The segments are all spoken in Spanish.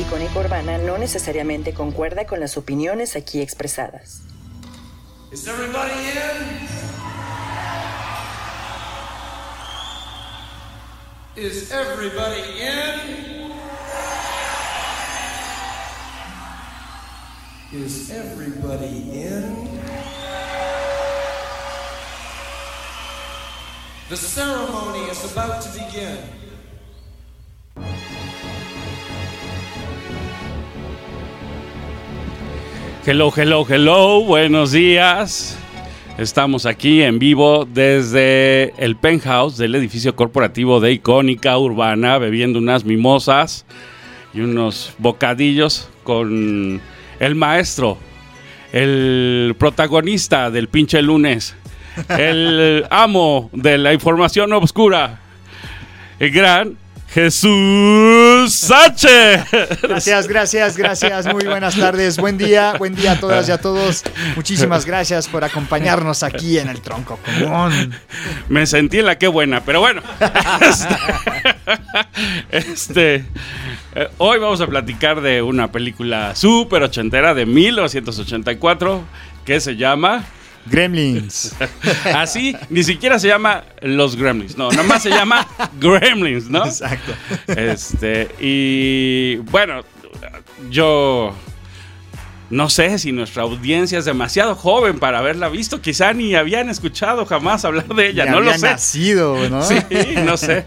Icónica Urbana no necesariamente concuerda con las opiniones aquí expresadas. Is everybody in? Is everybody in? Is everybody in? The ceremony is about to begin. Hello, hello, hello, buenos días. Estamos aquí en vivo desde el penthouse del edificio corporativo de Icónica Urbana, bebiendo unas mimosas y unos bocadillos con el maestro, el protagonista del pinche lunes, el amo de la información oscura, el gran Jesús Sánchez. Gracias, gracias, gracias. Muy buenas tardes. Buen día, buen día a todas y a todos. Muchísimas gracias por acompañarnos aquí en el tronco común. Me sentí en la que buena, pero bueno. Este, este, eh, hoy vamos a platicar de una película súper ochentera de 1984 que se llama Gremlins. Así, ni siquiera se llama Los Gremlins, no, nada más se llama Gremlins, ¿no? Exacto. Este, y bueno, yo no sé si nuestra audiencia es demasiado joven para haberla visto, quizá ni habían escuchado jamás hablar de ella, no lo sé. nacido, ¿no? Sí, no sé.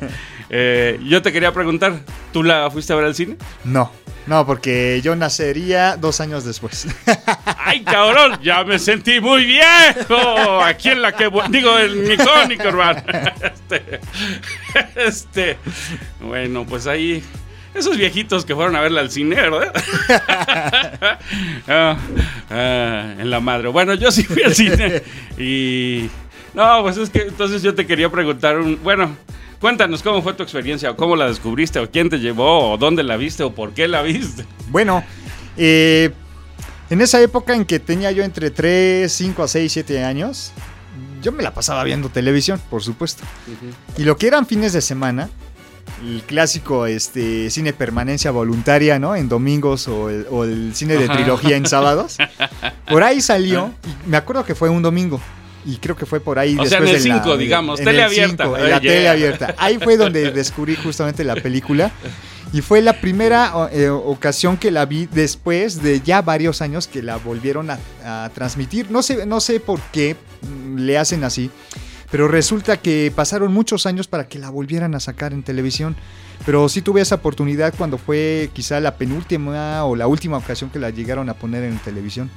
Eh, yo te quería preguntar, ¿tú la fuiste a ver al cine? No, no, porque yo nacería dos años después. ¡Ay, cabrón! Ya me sentí muy viejo. Aquí en la que. Digo, en mi cónico, hermano. Este, este. Bueno, pues ahí. Esos viejitos que fueron a verla al cine, ¿verdad? Ah, ah, en la madre. Bueno, yo sí fui al cine. Y. No, pues es que entonces yo te quería preguntar un. Bueno. Cuéntanos cómo fue tu experiencia, o cómo la descubriste, o quién te llevó, o dónde la viste, o por qué la viste. Bueno, eh, en esa época en que tenía yo entre 3, 5 a 6, 7 años, yo me la pasaba viendo televisión, por supuesto. Y lo que eran fines de semana, el clásico este, cine permanencia voluntaria, ¿no? En domingos o el, o el cine de Ajá. trilogía en sábados. Por ahí salió, y me acuerdo que fue un domingo. Y creo que fue por ahí O sea, después en el de la- 5, digamos, en tele el abierta. cinco, en la tele abierta. Ahí fue donde descubrí justamente la película. Y fue la primera eh, ocasión que la vi después de ya varios años que la volvieron a, a transmitir. No sé, no sé por qué mm, le hacen así, pero resulta que pasaron muchos años para que la volvieran a sacar en televisión. Pero sí tuve esa oportunidad cuando fue quizá la penúltima o la última ocasión que la llegaron a poner en televisión.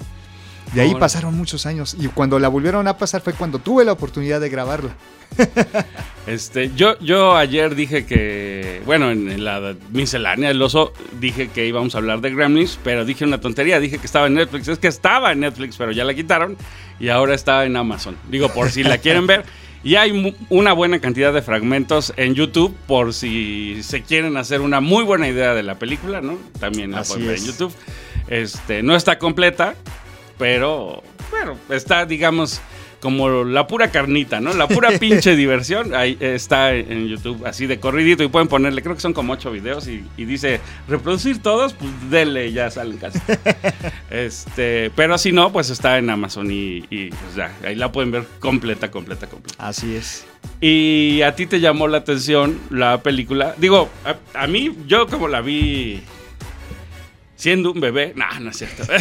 De ahí pasaron muchos años y cuando la volvieron a pasar fue cuando tuve la oportunidad de grabarla. Este, yo, yo ayer dije que, bueno, en la miscelánea del oso dije que íbamos a hablar de Gremlins, pero dije una tontería, dije que estaba en Netflix. Es que estaba en Netflix, pero ya la quitaron y ahora está en Amazon. Digo, por si la quieren ver. Y hay una buena cantidad de fragmentos en YouTube por si se quieren hacer una muy buena idea de la película, ¿no? También la Así pueden ver en. YouTube. Este, no está completa, pero bueno, está, digamos, como la pura carnita, ¿no? La pura pinche diversión. Ahí está en YouTube, así de corridito. Y pueden ponerle, creo que son como ocho videos. Y, y dice, reproducir todos, pues dele, ya salen casi. este, pero si no, pues está en Amazon y, y, pues ya, ahí la pueden ver completa, completa, completa. Así es. Y a ti te llamó la atención la película. Digo, a, a mí, yo como la vi siendo un bebé, no, no es cierto.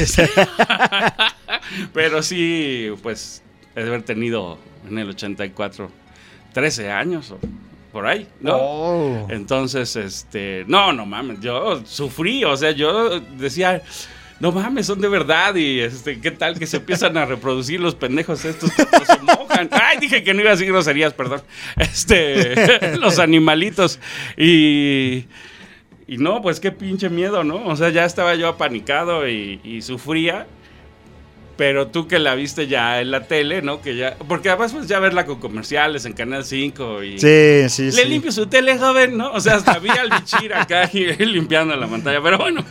Pero sí, pues, he de haber tenido en el 84 13 años o por ahí, ¿no? Oh. Entonces, este, no, no mames, yo sufrí, o sea, yo decía, no mames, son de verdad y este, ¿qué tal que se empiezan a reproducir los pendejos estos cuando se mojan? Ay, dije que no iba a decir groserías, perdón. Este, los animalitos y y no, pues qué pinche miedo, ¿no? O sea, ya estaba yo apanicado y, y sufría. Pero tú que la viste ya en la tele, ¿no? Que ya. Porque además, pues ya verla con comerciales en Canal 5 y. Sí, sí, Le sí. limpio su tele, joven, ¿no? O sea, hasta vi al bichir acá y limpiando la pantalla. Pero bueno,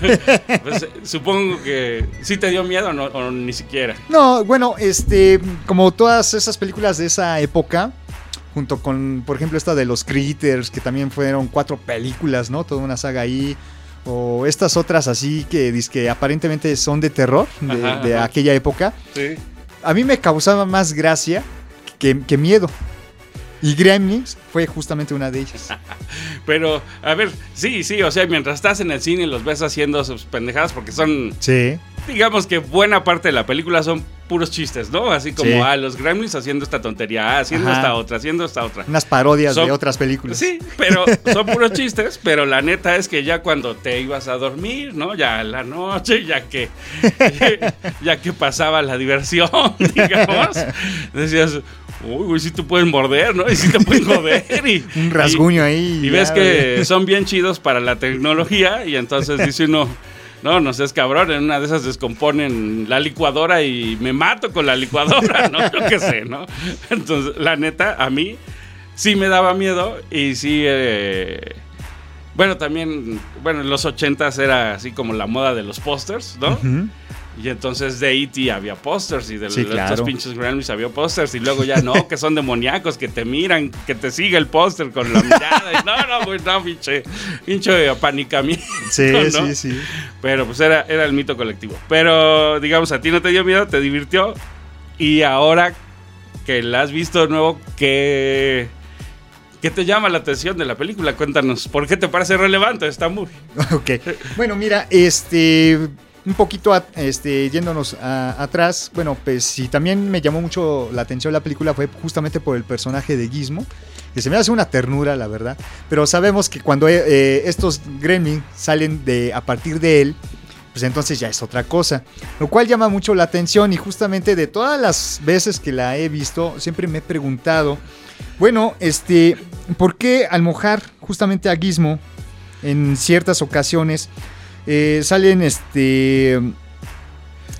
pues, supongo que sí te dio miedo ¿no? o ni siquiera. No, bueno, este, como todas esas películas de esa época, junto con, por ejemplo, esta de los Critters, que también fueron cuatro películas, ¿no? Toda una saga ahí. o estas otras así que, que aparentemente son de terror de, Ajá, de ajá. aquella época, Sí. a mí me causaba más gracia que, que miedo. Y Gremlins fue justamente una de ellas. Pero, a ver, sí, sí, o sea, mientras estás en el cine y los ves haciendo sus pendejadas, porque son, Sí. Digamos que buena parte de la película son puros chistes, ¿no? Así como, Sí. ah, los gremlins haciendo esta tontería, ah, haciendo Ajá. esta otra, haciendo esta otra. Unas parodias Son- de otras películas. Sí, pero son puros chistes, pero la neta es que ya cuando te ibas a dormir, ¿no? Ya en la noche, ya que ya que pasaba la diversión, digamos, decías, uy, güey, sí te pueden morder, ¿no? Y sí te pueden joder. Y, Un rasguño ahí. Y, ya, ves que son bien chidos para la tecnología y entonces dice uno... No, no seas cabrón, en una de esas descomponen la licuadora y me mato con la licuadora, ¿no? Yo qué sé, ¿no? Entonces, la neta, a mí sí me daba miedo y sí... eh, bueno, también, bueno, en los ochentas era así como la moda de los pósters, ¿no? Ujú. Y entonces de E.T. había pósters y de Sí, los claro. pinches Gremlins había pósters y luego ya no, que son demoníacos, que te miran, que te sigue el póster con la mirada. y no, no, güey, no, pinche, pinche apanicamiento. Sí, ¿no? sí, sí. Pero pues era, era el mito colectivo. Pero digamos, a ti no te dio miedo, te divirtió. Y ahora que la has visto de nuevo, ¿qué, ¿qué te llama la atención de la película? Cuéntanos, ¿por qué te parece relevante esta movie? Ok. Bueno, mira, este. Un poquito este, yéndonos atrás. Bueno, pues sí, también me llamó mucho la atención la película fue justamente por el personaje de Gizmo. Que se me hace una ternura, la verdad. Pero sabemos que cuando eh, eh, estos gremlins salen de, a partir de él, pues entonces ya es otra cosa. Lo cual llama mucho la atención y justamente de todas las veces que la he visto, siempre me he preguntado, bueno, este, ¿por qué al mojar justamente a Gizmo en ciertas ocasiones eh, salen este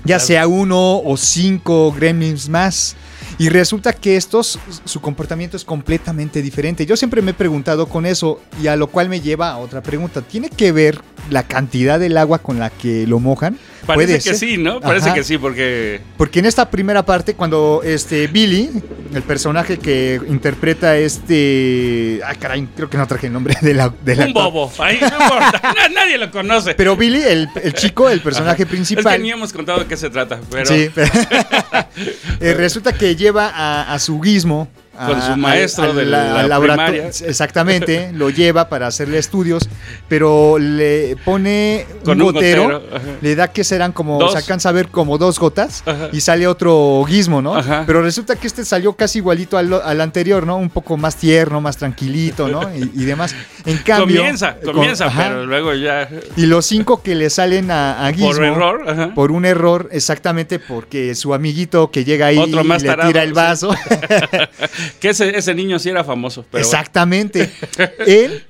ya sea uno o cinco gremlins más y resulta que estos su comportamiento es completamente diferente. Yo siempre me he preguntado con eso y a lo cual me lleva a otra pregunta. ¿Tiene que ver la cantidad del agua con la que lo mojan? Parece Puede que ser. sí, ¿no? Parece Ajá. que sí, porque Porque en esta primera parte, cuando este Billy, el personaje que interpreta este. Ah, caray, creo que no traje el nombre de la. De la un bobo. Ahí no importa. Na- Nadie lo conoce. Pero Billy, el, el chico, el personaje es principal. que ni hemos contado de qué se trata, pero Sí, Eh, resulta que lleva a, a su guismo. Con su al- maestro de la laborato- primaria. Exactamente, lo lleva para hacerle estudios, pero le pone Con un un gotero, le da que serán como, Dos. se alcanza a ver como dos gotas Ajá. y sale otro guismo, ¿no? Ajá. Pero resulta que este salió casi igualito al, al anterior, ¿no? Un poco más tierno, más tranquilito, ¿no? Y, y demás. En cambio... comienza, con- comienza, pero luego ya Y los cinco que le salen a, a Gizmo... por error, ajá. Por un error, exactamente porque su amiguito que llega ahí Otro más le tarado, tira el sí. que ese, ese niño sí era famoso, pero exactamente. Él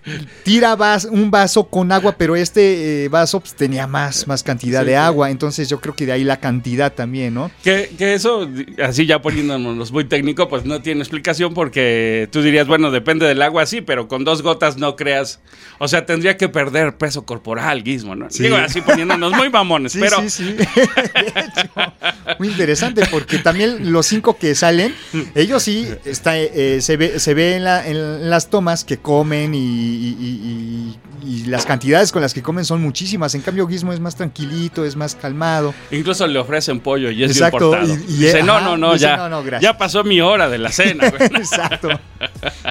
tira vas- un vaso con agua, pero este eh, vaso pues, tenía más, más cantidad Sí, de agua. Entonces yo creo que de ahí la cantidad también, ¿no? que, que eso, así ya poniéndonos muy técnico, pues no tiene explicación porque tú dirías, bueno, depende del agua, sí, pero con dos gotas no creas. O sea, tendría que perder peso corporal, Guismo, ¿no? Sí. Digo, así poniéndonos muy mamones, Sí, pero sí, sí. De hecho, muy interesante porque también los cinco que salen, ellos sí está, eh, se ve, se ve en, la- en las tomas que comen y, y- y- y las cantidades con las que comen son muchísimas. En cambio, Gizmo es más tranquilito, es más calmado. incluso le ofrecen pollo y es Exacto, importado. y- Dice, no, ajá, no, no, dice, ya, no, no, gracias. ya pasó mi hora de la cena. Exacto.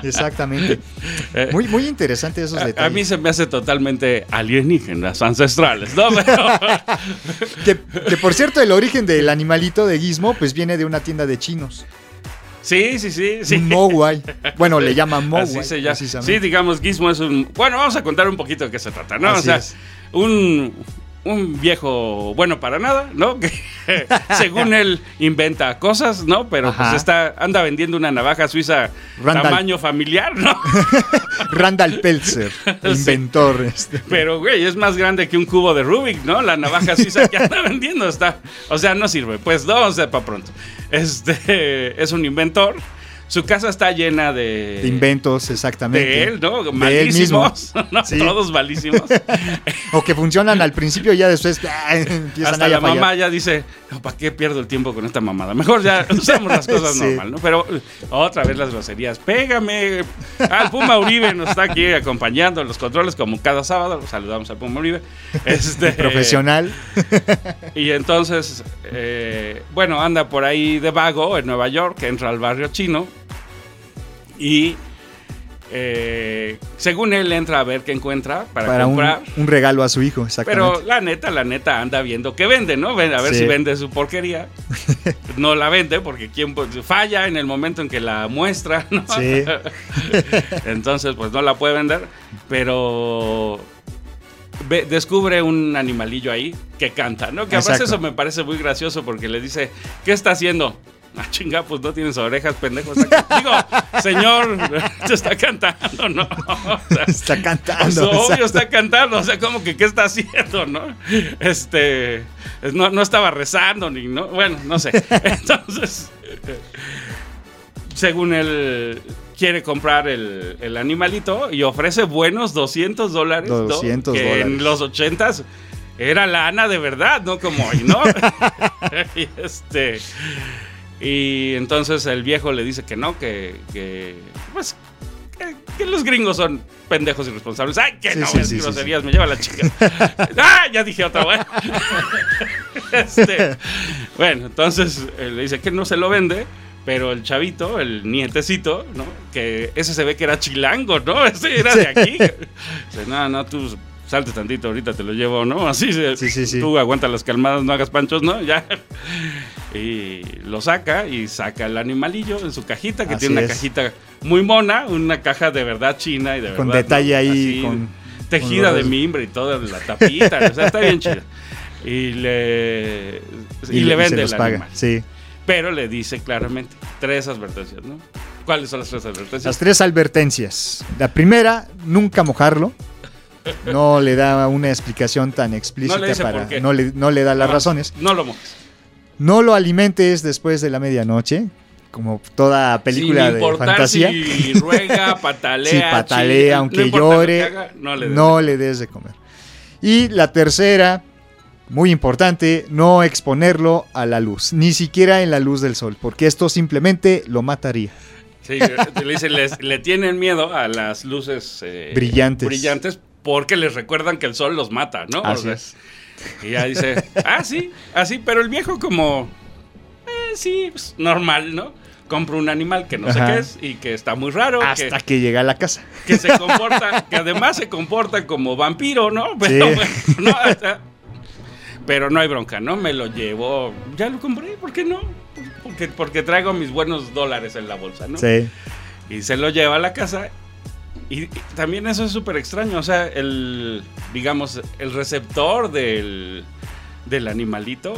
Exactamente. Eh, Muy, muy interesante esos a, a detalles. mí se me hace totalmente alienígenas, ancestrales, ¿no? Pero- que, que, por cierto, el origen del animalito de Gizmo, pues viene de una tienda de chinos. Sí, sí, sí, sí. Un Mogwai. Bueno, le llaman Mogwai. Así se llama. Sí, digamos, Gizmo es un. Bueno, vamos a contar un poquito de qué se trata, ¿no? Así o sea, es. un, un viejo bueno para nada, ¿no? Que según él inventa cosas, ¿no? Pero Ajá. pues está, anda vendiendo una navaja suiza Randall. tamaño familiar, ¿no? Randall Peltzer, inventor. este. Pero, güey, es más grande que un cubo de Rubik, ¿no? La navaja suiza que anda vendiendo está. O sea, no sirve. Pues no, o sea, para pronto. Este es un inventor. Su casa está llena de, De inventos, exactamente. de él, ¿no? Él Malísimos, ¿no? Sí. Todos malísimos. O que funcionan al principio y ya después ah, empiezan Hasta la a fallar. mamá ya dice, ¿para qué pierdo el tiempo con esta mamada? Mejor ya usamos las cosas Sí. normal, ¿no? Pero otra vez las groserías. Pégame. Al Puma Uribe nos está aquí acompañando en los controles como cada sábado. Saludamos al Puma Uribe. Este, Profesional. Y entonces, eh, bueno, anda por ahí de vago en Nueva York, entra al barrio chino y eh, según él entra a ver qué encuentra para, comprar. un regalo a su hijo, exactamente. Pero la neta, la neta anda viendo qué vende, ¿no? A ver Sí. si vende su porquería. No la vende porque quien pues, falla en el momento en que la muestra, ¿no? Sí. Entonces, pues no la puede vender, pero ve- descubre un animalillo ahí que canta, ¿no? Que a veces eso me parece muy gracioso porque le dice, ¿qué está haciendo? Ah, chinga, pues no tienes orejas, pendejo. Está Digo, señor, te está cantando, ¿no? O sea, Está pues, cantando. obvio exacto. está cantando, o sea, como que qué está haciendo, ¿no? Este, no, no estaba rezando ni, no, bueno, no sé. Entonces, según él quiere comprar el, el animalito y ofrece buenos 200 dólares, ¿no? 200 que dólares. en los 80s era lana de verdad, no como hoy, ¿no? y este y entonces el viejo le dice que no, que, que pues que, que los gringos son pendejos irresponsables. Ay, que Sí, no, sí, es sí, sí, groserías, me lleva la chica. ah, ya dije otra vez. Este, bueno, entonces eh, le dice que no se lo vende. Pero el chavito, el nietecito, ¿no? Que ese se ve que era chilango, ¿no? Ese era de aquí. Dice, no, no, tú salte tantito, ahorita te lo llevo, ¿no? Así, Sí, sí, sí. tú aguanta las calmadas, no hagas panchos, ¿no? Ya. Y lo saca y saca el animalillo en su cajita, que Así tiene una es. cajita muy mona, una caja de verdad china y de Con verdad, detalle ¿no? ahí, Así, con- tejida con de mimbre y toda la tapita, o sea, está bien chida. Y le, y, le vende los el paga. animal. Sí. Pero le dice claramente tres advertencias, ¿no? ¿Cuáles son las tres advertencias? Las tres advertencias. La primera, nunca mojarlo. No le da una explicación tan explícita No para. No le, no le da las No, razones. No lo mojes. No lo alimentes después de la medianoche. Como toda película Sin de fantasía. Si ruega, patalea. Si patalea, aunque no llore, haga, no le des. no le des de comer. Y la tercera, muy importante, no exponerlo a la luz, ni siquiera en la luz del sol, porque esto simplemente lo mataría. Sí, le, dice, les- le tienen miedo a las luces eh, Brillantes. brillantes porque les recuerdan que el sol los mata, ¿no? O Así sea, es. Y ya dice, ah, sí, así, pero el viejo como, eh, sí, pues, normal, ¿no? Compra un animal que no sé qué es y que está muy raro, Hasta que llega a la casa. que se comporta, que además se comporta como vampiro, ¿no? Pero, Sí. bueno, no, pero no hay bronca, ¿no? Me lo llevo, ya lo compré, ¿por qué no? Porque, porque traigo mis buenos dólares en la bolsa, ¿no? Sí. Y se lo lleva a la casa. Y, y también eso es súper extraño. O sea, el, digamos, el receptor del, del animalito,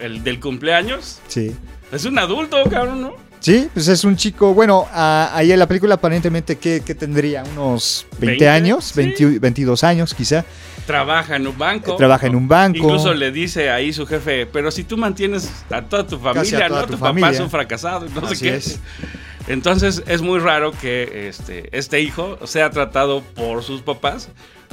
el del cumpleaños, Sí. es un adulto, cabrón, ¿no? Sí, pues es un chico, bueno, a- ahí en la película aparentemente que, tendría unos 20, 20, años, sí. 20 22 años quizá. Trabaja en un banco. Trabaja en un banco. Incluso le dice ahí su jefe, pero si tú mantienes a toda tu Casi a familia, toda ¿no? tu Tu, papá familia. es un fracasado, no Así sé qué. es. Entonces es muy raro que este, este hijo sea tratado por sus papás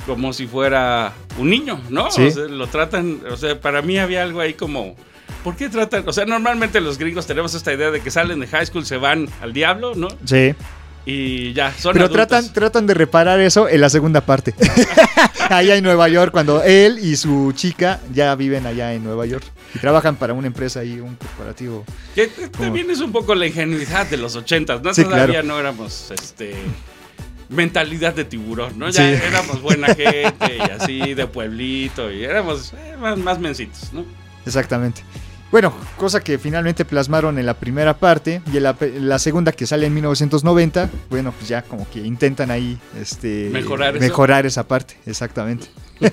como si fuera un niño, ¿no? Sí. O sea, lo tratan, o sea, para mí había algo ahí como, ¿por qué tratan? O sea, normalmente los gringos tenemos esta idea de que salen de high school, se van al diablo, ¿no? Sí. Y ya, son Pero adultos. tratan, tratan de reparar eso en la segunda parte. allá en Nueva York, cuando él y su chica ya viven allá en Nueva York. Y trabajan para una empresa ahí, un corporativo. Que también es un poco la ingenuidad de los ochentas, ¿no? Sí, Todavía claro. no éramos, este... Mentalidad de tiburón, ¿no? Sí. Ya éramos buena gente y así de pueblito y éramos eh, más, más mencitos, ¿no? Exactamente. Bueno, cosa que finalmente plasmaron en la primera parte y en la, la segunda que sale en 1990, bueno, pues ya como que intentan ahí este, Mejorar mejorar esa parte, exactamente.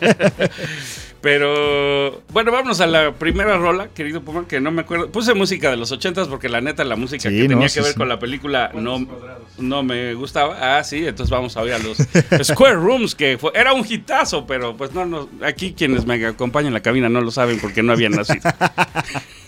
Pero bueno, vámonos a la primera rola, querido Puma, que no me acuerdo. Puse música de los ochentas porque la neta la música Sí, que no, tenía sí, que ver sí. con la película no, no me gustaba. Ah, sí, entonces vamos a oír a los Square Rooms, que fue, era un hitazo, pero pues no, no, aquí quienes me acompañan en la cabina no lo saben porque no habían nacido.「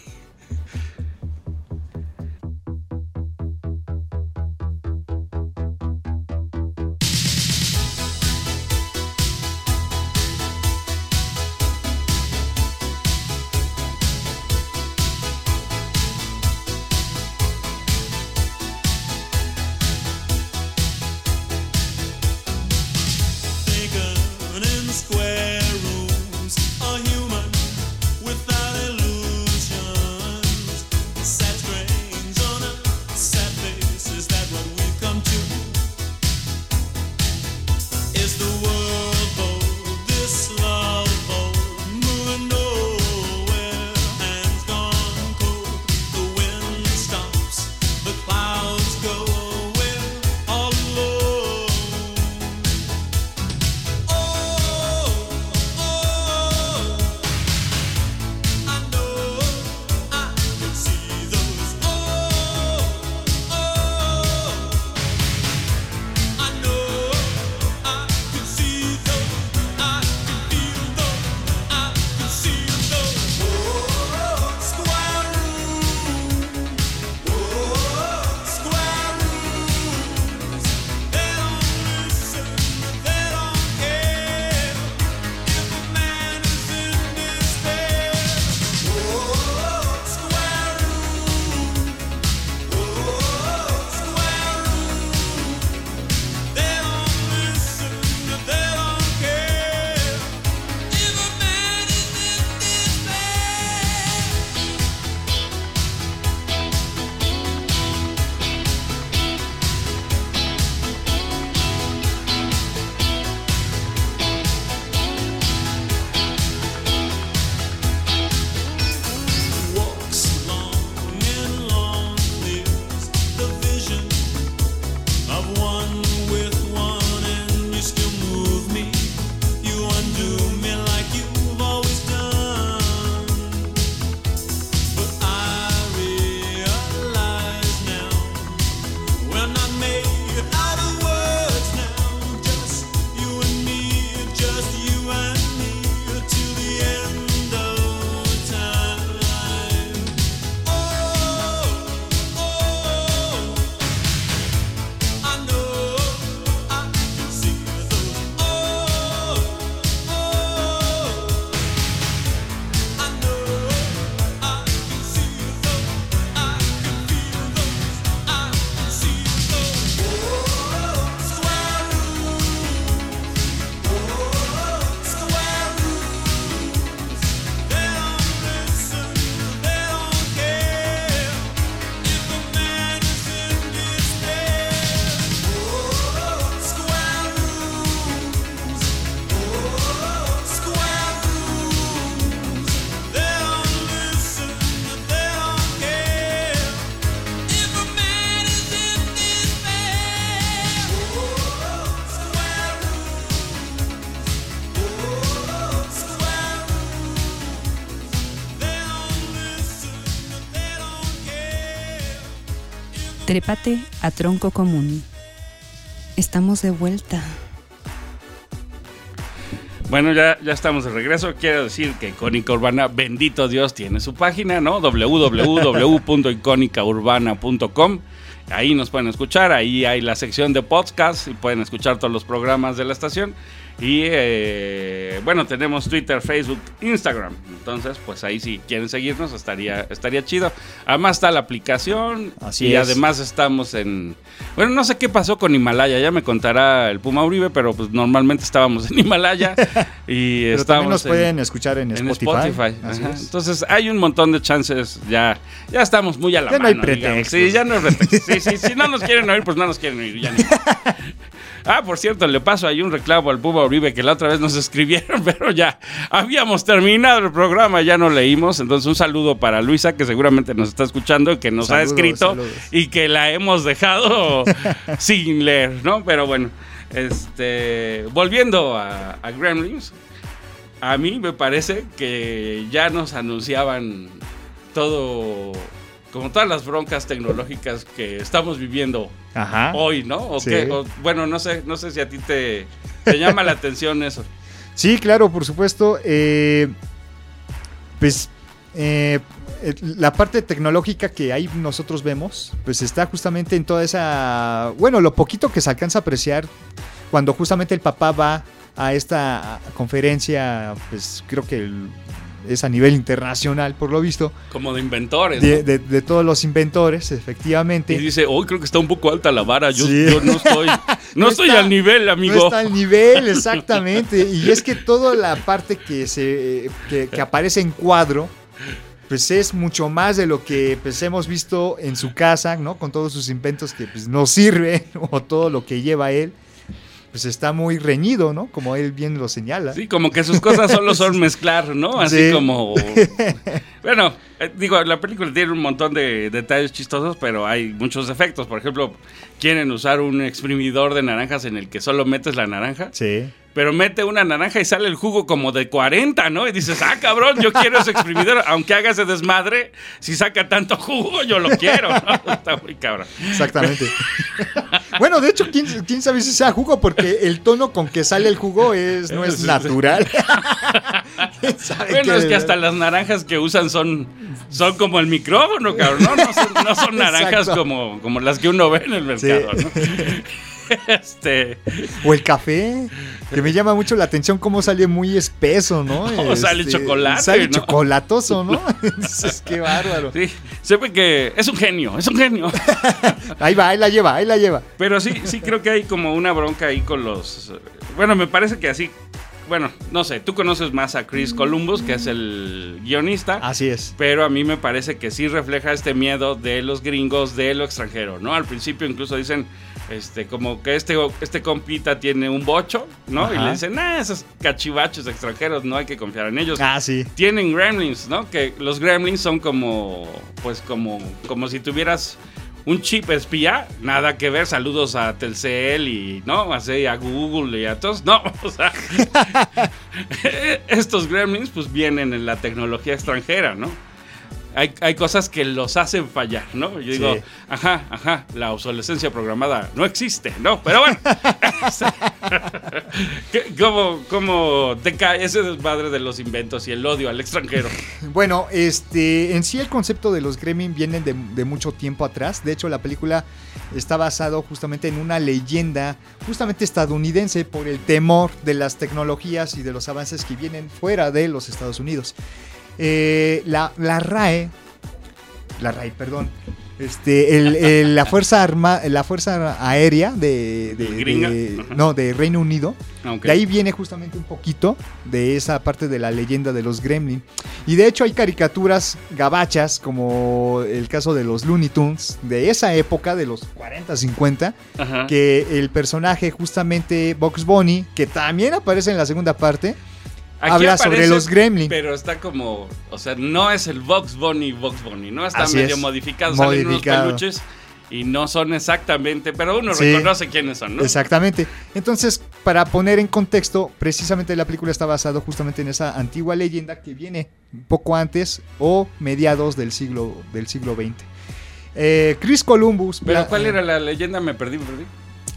Trépate a tronco común. Estamos de vuelta. Bueno, ya, ya estamos de regreso. Quiero decir que Icónica Urbana, bendito Dios, tiene su página, ¿no? www.icónicaurbana.com. Ahí nos pueden escuchar, ahí hay la sección de podcast y pueden escuchar todos los programas de la estación. Y eh, bueno, tenemos Twitter, Facebook, Instagram. Entonces, pues ahí si quieren seguirnos estaría, estaría chido. Además está la aplicación. Así y es. además estamos en... Bueno, no sé qué pasó con Himalaya, ya me contará el Puma Uribe, pero pues normalmente estábamos en Himalaya. y Pero estábamos también nos en- pueden escuchar en en Spotify. Spotify. Así ajá. es. Entonces hay un montón de chances. Ya, ya estamos muy a la Ya no hay mano, pretextos. Sí, ya no hay pretextos. Sí, sí, si no nos quieren oír, pues no nos quieren oír. ya ni- Ah, por cierto, le paso ahí un reclamo al Puma Uribe que la otra vez nos escribieron, pero ya habíamos terminado el programa, ya no leímos. Entonces, un saludo para Luisa, que seguramente nos está escuchando y que nos ha escrito saludos. y que la hemos dejado sin leer, ¿no? Pero bueno, este, volviendo a, a Gremlins, a mí me parece que ya nos anunciaban todo, como todas las broncas tecnológicas que estamos viviendo Ajá. hoy, ¿no? ¿O Sí. qué? O, bueno, no sé, no sé si a ti te, te llama la atención eso. Sí, claro, por supuesto. eh, pues eh, eh, la parte tecnológica que ahí nosotros vemos, pues está justamente en toda esa, bueno, lo poquito que se alcanza a apreciar cuando justamente el papá va a esta conferencia, pues creo que el- es a nivel internacional, por lo visto, Como de inventores. de, ¿no? de- de todos los inventores, efectivamente. Y dice, hoy creo que está un poco alta la vara, yo, Sí. yo no estoy, no, No estoy está- al nivel, amigo. No está al nivel, exactamente. y es que toda la parte que se que, que aparece en cuadro, pues es mucho más de lo que pues, hemos visto en su casa, ¿no? Con todos sus inventos que pues, no sirven, o todo lo que lleva él. Pues está muy reñido, ¿no? Como él bien lo señala. Sí, como que sus cosas solo son mezclar, ¿no? Así Sí. como... Bueno, eh, digo, la película tiene un montón de detalles chistosos, pero hay muchos efectos. Por ejemplo, quieren usar un exprimidor de naranjas en el que solo metes la naranja, Sí. pero mete una naranja y sale el jugo como de 40, ¿no? Y dices, ah, cabrón, yo quiero ese exprimidor, aunque haga ese desmadre, si saca tanto jugo, yo lo quiero, ¿no? Está muy cabrón. Exactamente. bueno, de hecho, ¿quién, quién sabe si sea jugo, porque el tono con que sale el jugo es, no es natural. ¿Quién sabe Bueno, es que hasta las naranjas que usan son, son como el micrófono, cabrón. No, no son, no son naranjas como, como las que uno ve en el mercado, ¿no? Este, O el café, que me llama mucho la atención cómo sale muy espeso, ¿no? Este, O sale chocolate, Sale ¿no? chocolatoso, ¿no? es que bárbaro. sí, se ve que es un genio, es un genio. Ahí va, ahí la lleva, ahí la lleva. Pero sí, sí creo que hay como una bronca ahí con los... Bueno, me parece que así... Bueno, no sé, tú conoces más a Chris Columbus, que es el guionista. Así es. Pero a mí me parece que sí refleja este miedo de los gringos de lo extranjero, ¿no? Al principio incluso dicen, este, como que este, este compita tiene un bocho, ¿no? Y le dicen, ah, esos cachivachos extranjeros, no hay que confiar en ellos. Ah, sí. Tienen gremlins, ¿no? Que los gremlins son como, pues como, como si tuvieras un chip espía, nada que ver, saludos a Telcel y, ¿no? Así a Google y a todos, no, o sea, estos gremlins pues vienen en la tecnología extranjera, ¿no? Hay, hay cosas que los hacen fallar, ¿no? Yo digo, Sí. ajá, ajá, la obsolescencia programada no existe, ¿no? Pero bueno, ¿Qué- ¿cómo, cómo te cae ese desmadre de los inventos y el odio al extranjero? Bueno, este, en sí el concepto de los Gremlin vienen de, de mucho tiempo atrás. De hecho, la película está basado justamente en una leyenda justamente estadounidense por el temor de las tecnologías y de los avances que vienen fuera de los Estados Unidos. Eh, la, la RAE, la RAE, perdón, este, el- el- la fuerza arma, la fuerza aérea de, no, de Reino Unido. Aunque De ahí viene justamente un poquito de esa parte de la leyenda de los Gremlin. Y de hecho hay caricaturas gabachas, como el caso de los Looney Tunes, de esa época, de los 40, 50, Ajá. que el personaje justamente Box Bunny, que también aparece en la segunda parte, Aquí habla sobre los Gremlin. Pero está como, o sea, no es el Box Bunny Box Bunny, ¿no? Está Así medio es. modificado, salen unos Modificado. peluches y no son exactamente, pero uno Sí. reconoce quiénes son, ¿no? Exactamente. Entonces, para poner en contexto, precisamente la película está basada justamente en esa antigua leyenda que viene poco antes o mediados del siglo, del siglo XX. Eh, Chris Columbus. Pero la- ¿cuál era la leyenda? Me perdí, me perdí.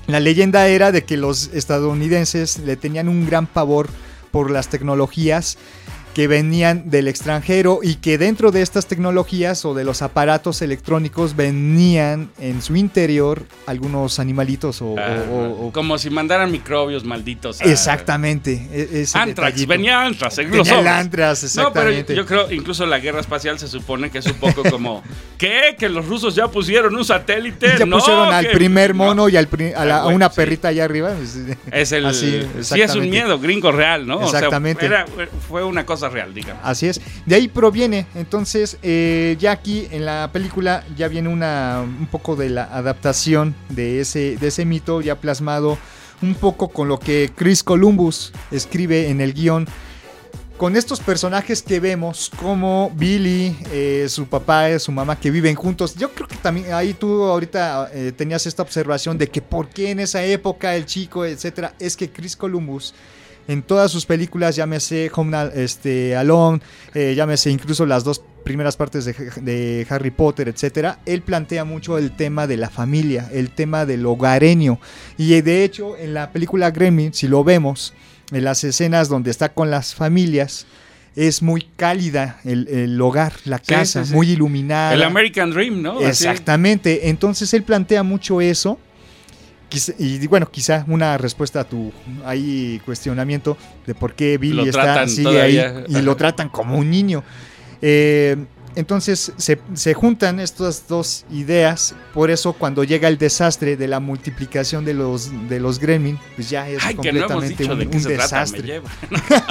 La leyenda era de que los estadounidenses le tenían un gran pavor por las tecnologías que venían del extranjero y que dentro de estas tecnologías o de los aparatos electrónicos venían en su interior algunos animalitos o... Ah, o- o- o- como si mandaran microbios malditos. a- exactamente. e- ese Antrax, detallito. venía Antrax Venía el. Antrax, No, pero exactamente. yo creo, incluso la guerra espacial se supone que es un poco como, ¿qué? ¿Que los rusos ya pusieron un satélite? ya No, pusieron al que- primer no. mono y al pri- a, la- Ah, a una sí. perrita allá arriba. Es el, Así, sí, es un exactamente. miedo gringo real, ¿no? O sea, Exactamente. era- fue una cosa real, digamos. Así es. De ahí proviene. Entonces, eh, ya aquí en la película ya viene una un poco de la adaptación de ese, de ese mito ya plasmado un poco con lo que Chris Columbus escribe en el guion. Con estos personajes que vemos, como Billy, eh, su papá, eh, su mamá, que viven juntos. Yo creo que también ahí tú ahorita tenías esta observación de que por qué en esa época el chico, etcétera. Es que Chris Columbus en todas sus películas, llámese Home este, Alone, eh, llámese incluso las dos primeras partes de, de Harry Potter, etcétera, él plantea mucho el tema de la familia, el tema del hogareño. Y eh, de hecho, en la película Gremlin, si lo vemos, en las escenas donde está con las familias, es muy cálida el, el hogar, la casa, sí, sí. muy iluminada. El American Dream, ¿no? Exactamente. Entonces él plantea mucho eso. Y bueno, quizá una respuesta a tu ahí cuestionamiento de por qué Billy Lo está sigue ahí y lo tratan como un niño. Eh, entonces se, se juntan estas dos ideas, por eso cuando llega el desastre de la multiplicación de los de los gremlin, pues ya es Ay, no completamente dicho un, de un trata, desastre.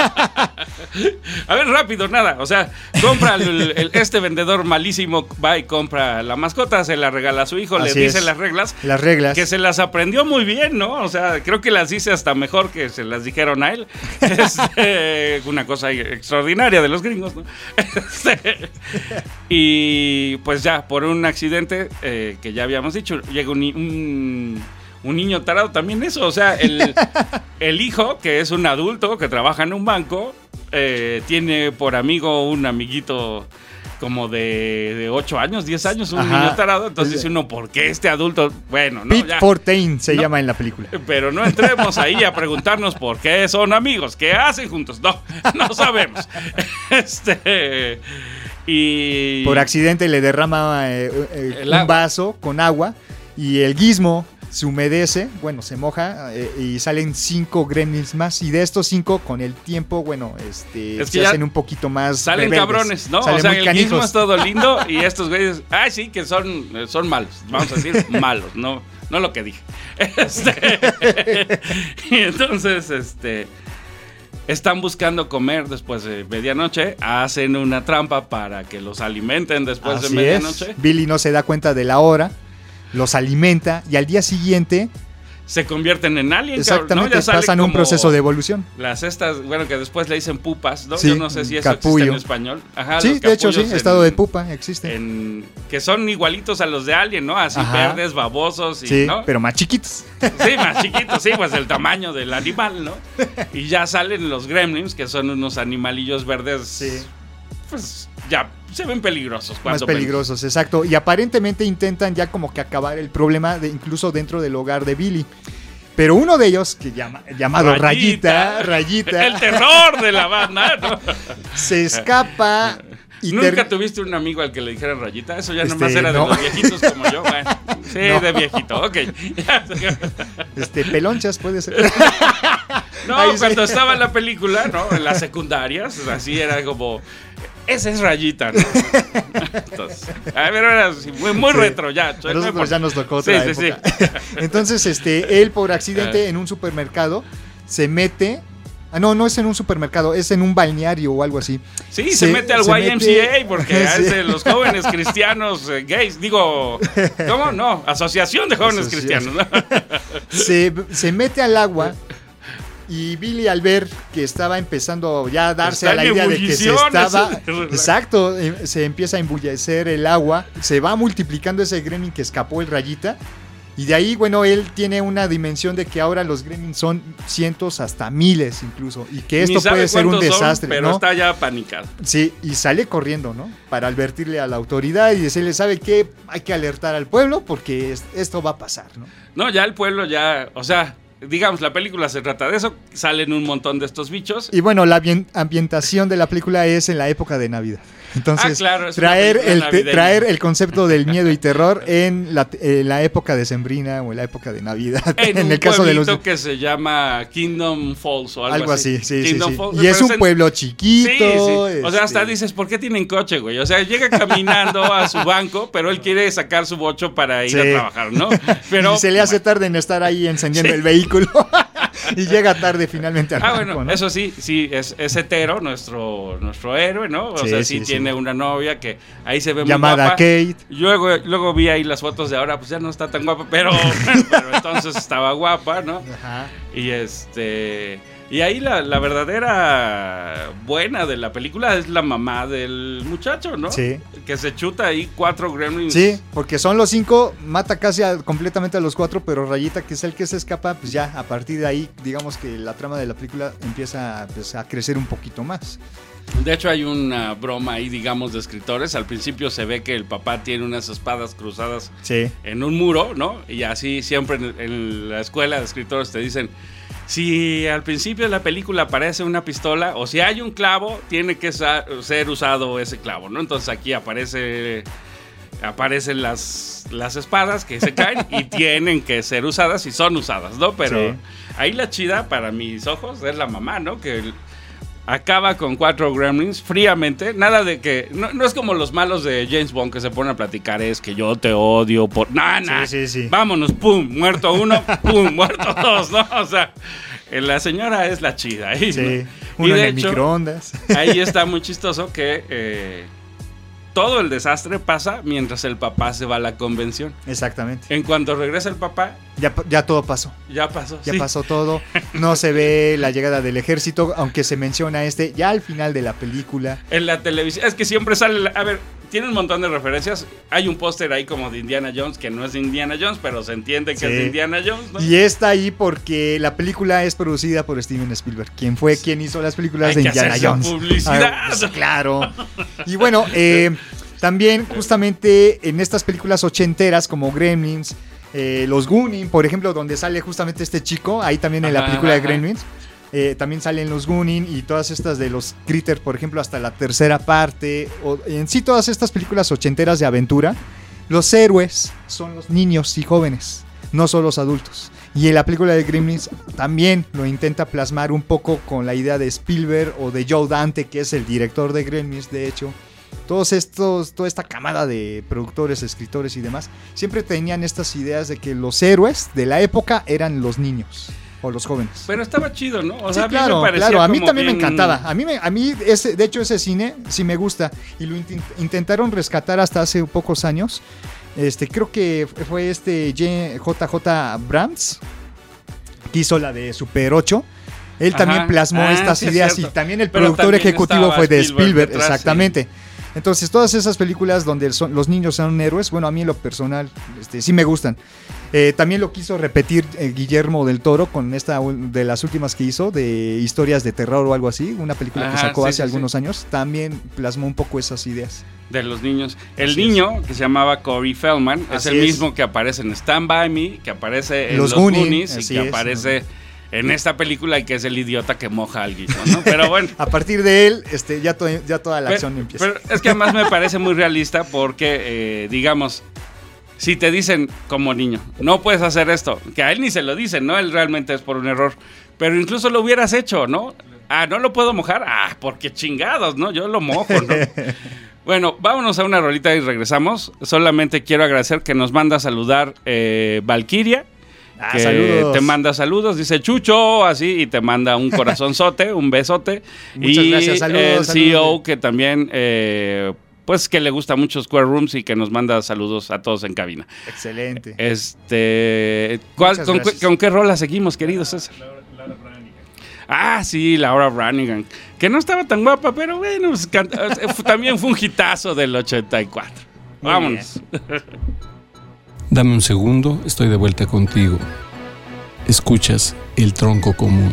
A ver, rápido, nada. O sea, compra el- el- este vendedor malísimo, va y compra la mascota, se la regala a su hijo, Así le dice es. las reglas, Las reglas. que se las aprendió muy bien, ¿no? O sea, creo que las dice hasta mejor que se las dijeron a él. Este, una cosa extraordinaria de los gringos, ¿no? Este, y pues ya, por un accidente eh, que ya habíamos dicho, llega un, un, un niño tarado, también eso, o sea, el, el hijo, que es un adulto que trabaja en un banco, eh, tiene por amigo un amiguito como de, de 8 años, 10 años, un Ajá. niño tarado, entonces Es- dice uno, ¿por qué este adulto? Bueno, no, Pete. Fortain se No. llama en la película. Pero no entremos ahí a preguntarnos por qué son amigos, qué hacen juntos. No, no sabemos. Este. Y. Por accidente le derrama eh, eh, un agua. vaso con agua y el gizmo se humedece, bueno, se moja eh, y salen cinco gremlins más. Y de estos cinco, con el tiempo, bueno, este, Es que se hacen un poquito más. Salen rebeldes. cabrones, ¿no? Salen o sea, el canijos. guismo es todo lindo y estos güeyes, ay, sí, que son, son malos. Vamos a decir malos, no, no lo que dije. Este, y entonces, este. Están buscando comer después de medianoche, hacen una trampa para que los alimenten después de medianoche. es. Billy no se da cuenta de la hora, los alimenta y al día siguiente, Se convierten en aliens. exactamente, ¿no? Ya pasan un proceso de evolución. Las estas, bueno, que después le dicen pupas, ¿no? Sí, Yo no sé si eso capullo. existe en español. Ajá, sí, de hecho, sí, estado de pupa existe. en- que son igualitos a los de Alien, ¿no? Así Ajá. verdes, babosos y, sí, ¿no? pero más chiquitos. Sí, más chiquitos, sí, pues del tamaño del animal, ¿no? Y ya salen los gremlins, que son unos animalillos verdes, Sí. pues ya se ven peligrosos. más ven- peligrosos, exacto. Y aparentemente intentan ya como que acabar el problema de incluso dentro del hogar de Billy. Pero uno de ellos, que llama, llamado Rayita, Rayita, El terror de la banda, ¿no? se escapa y ¿Nunca tuviste un amigo al que le dijeran rayita? Eso ya Este, nomás era de los viejitos como yo. Bueno, sí, No. de viejito, ok. este, pelonchas puede ser. No, Ahí sí. cuando estaba en la película, ¿no? En las secundarias, así era como. Ese es rayita, ¿no? Entonces, a ver, muy, muy Sí. retro ya. A nosotros ya nos tocó Sí, otra sí, época. Entonces, este, él por accidente en un supermercado se mete. Ah, no, no es en un supermercado, es en un balneario o algo así. Sí, se, Se- mete al se YMCA mete- porque Sí. es de los jóvenes cristianos eh, gays. Digo, ¿cómo? No, Asociación de Jóvenes Asociación. Cristianos. ¿no? Se, se mete al agua. Y Billy al ver que estaba empezando ya a darse Está a la idea de que se estaba... Exacto, eh, se empieza a embullecer el agua, se va multiplicando ese gremlin que escapó el rayita Y de ahí, bueno, él tiene una dimensión de que ahora los gremlins son cientos hasta miles incluso. Y que esto puede ser un son, desastre, pero ¿no? está ya panicado. Sí, y sale corriendo, ¿no? Para advertirle a la autoridad y decirle, ¿sabe qué? Hay que alertar al pueblo porque es- esto va a pasar, ¿no? No, ya el pueblo ya, o sea, digamos, la película se trata de eso, salen un montón de estos bichos. Y bueno, la ambien- ambientación de la película es en la época de Navidad. Entonces, Ah, claro, traer, el, navideña. traer el concepto del miedo y terror en la, eh, la época de Sembrina o en la época de Navidad. En, En, un el caso de los... que se llama Kingdom Falls o algo, Algo así, sí, sí, Kingdom sí. Falls, Y es un en- pueblo chiquito. sí. O sea, hasta este, dices, ¿por qué tienen coche, güey? O sea, llega caminando a su banco, pero él quiere sacar su bocho para ir a trabajar, ¿no? Pero y se le hace tarde en estar ahí encendiendo el vehículo. y llega tarde finalmente al Ah, banco, bueno, ¿no? eso sí, sí, es, es hetero, nuestro, nuestro héroe, ¿no? O Sí, sea, sí, sí, sí. tiene una novia que ahí se ve muy Llamada guapa. Kate. Luego, luego vi ahí las fotos de ahora, pues ya no está tan guapa, pero, pero entonces estaba guapa, ¿no? Ajá. Y este. Y ahí la, la verdadera buena de la película es la mamá del muchacho, ¿no? Sí. Que se chuta ahí cuatro gremlins. Sí, porque son los cinco, mata casi a- completamente a los cuatro, pero Rayita, que es el que se escapa, pues ya a partir de ahí, digamos que la trama de la película empieza pues, a crecer un poquito más. De hecho, hay una broma ahí, digamos, de escritores. Al principio se ve que el papá tiene unas espadas cruzadas Sí. en un muro, ¿no? Y así siempre en, en la escuela de escritores te dicen, si al principio de la película aparece una pistola o si hay un clavo, tiene que ser usado ese clavo, ¿no? Entonces aquí aparece aparecen las, las espadas que se caen y tienen que ser usadas y son usadas, ¿no? Pero Sí. ahí la chida para mis ojos es la mamá, ¿no? Que acaba con cuatro gremlins fríamente. Nada de que. No, no es como los malos de James Bond que se ponen a platicar, es que yo te odio por. No, no. Sí, sí, sí. Vámonos, pum, muerto uno, pum, muerto dos, ¿no? O sea, eh, la señora es la chida ahí. Sí. ¿no? Y Uno en de el hecho, microondas. ahí está muy chistoso que eh, todo el desastre pasa mientras el papá se va a la convención. Exactamente. En cuanto regresa el papá, Ya, ya todo pasó. ya pasó. Ya sí. pasó todo. No se ve la llegada del ejército, aunque se menciona este ya al final de la película. En la televisión. Es que siempre sale. la- a ver, tiene un montón de referencias. Hay un póster ahí como de Indiana Jones, que no es de Indiana Jones, pero se entiende que Sí. es de Indiana Jones, ¿no? Y está ahí porque la película es producida por Steven Spielberg, quien fue quien hizo las películas Hay de que Indiana hacer su Jones. publicidad. Ah, pues, claro. Y bueno, eh, también justamente en estas películas ochenteras como Gremlins, eh, los Goonies, por ejemplo, donde sale justamente este chico, ahí también en la Ajá, película de. Gremlins. Eh, también salen los Goonies y todas estas de los Critter, por ejemplo, hasta la tercera parte. En sí, todas estas películas ochenteras de aventura. Los héroes son los niños y jóvenes, no son los adultos. Y en la película de Gremlins también lo intenta plasmar un poco con la idea de Spielberg o de Joe Dante, que es el director de Gremlins, de hecho. Todos estos, toda esta camada de productores, escritores y demás, siempre tenían estas ideas de que los héroes de la época eran los niños o los jóvenes. Pero estaba chido, ¿no? O Sí, sea, a mí claro, me claro, a mí también me encantaba. A mí, me, a mí ese, de hecho, ese cine sí me gusta y lo intent- intentaron rescatar hasta hace pocos años. Este, creo que fue este JJ Brands que hizo la de Super 8. Él Ajá. también plasmó Ah, estas sí, ideas y también el Pero productor también ejecutivo fue de Spielberg Spielberg, detrás, sí. Entonces, todas esas películas donde son- los niños son héroes, bueno, a mí en lo personal este, sí me gustan. Eh, también lo quiso repetir eh, Guillermo del Toro con esta de las últimas que hizo, de historias de terror o algo así, una película que sacó sí, hace sí, algunos años. También plasmó un poco esas ideas. De los niños. El Así niño, que se llamaba Corey Feldman, es el es. mismo que aparece en Stand By Me, que aparece en Los Los, Goonies, Goonies, y que aparece en esta película y que es el idiota que moja al guiso, ¿no? Pero bueno. A partir de él, este, ya, to- ya toda la Pero- acción empieza. Pero es que además me parece muy realista porque, eh, digamos, si te dicen como niño, no puedes hacer esto, que a él ni se lo dicen, ¿no? Él realmente es por un error. Pero incluso lo hubieras hecho, ¿no? Ah, no lo puedo mojar. Ah, porque chingados, ¿no? Yo lo mojo, ¿no? Bueno, vámonos a una rolita y regresamos. Solamente quiero agradecer que nos manda a saludar eh, Valkyria. Ah, que saludos. te manda saludos, dice Chucho, así, y te manda un corazonzote, un besote. Muchas y gracias, saludos, el saludos. CEO que también, eh, pues que le gusta mucho Square Rooms y que nos manda saludos a todos en cabina. Excelente. Este, ¿cuál- Muchas con, con qué rola seguimos, queridos? César? Ah, sí, Laura Branigan. Que no estaba tan guapa, pero bueno, pues, también fue un hitazo del 84. Muy Vámonos. Dame un segundo, estoy de vuelta contigo. Escuchas el tronco común.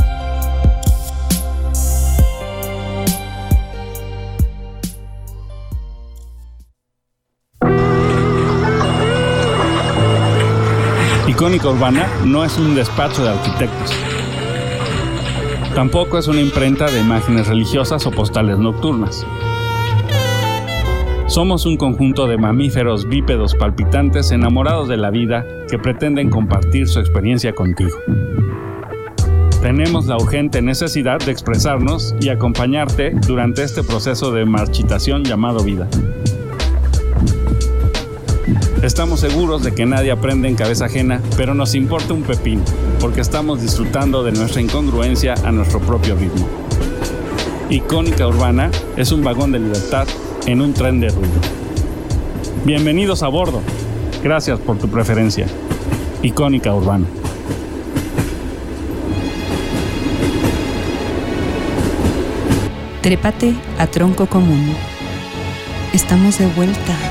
Icónica Urbana no es un despacho de arquitectos. Tampoco es una imprenta de imágenes religiosas o postales nocturnas. Somos un conjunto de mamíferos bípedos palpitantes enamorados de la vida que pretenden compartir su experiencia contigo. Tenemos la urgente necesidad de expresarnos y acompañarte durante este proceso de marchitación llamado vida. Estamos seguros de que nadie aprende en cabeza ajena, pero nos importa un pepín, porque estamos disfrutando de nuestra incongruencia a nuestro propio ritmo. Icónica Urbana es un vagón de libertad en un tren de ruido. Bienvenidos a bordo. Gracias por tu preferencia. Icónica Urbana. Trépate a tronco común. Estamos de vuelta.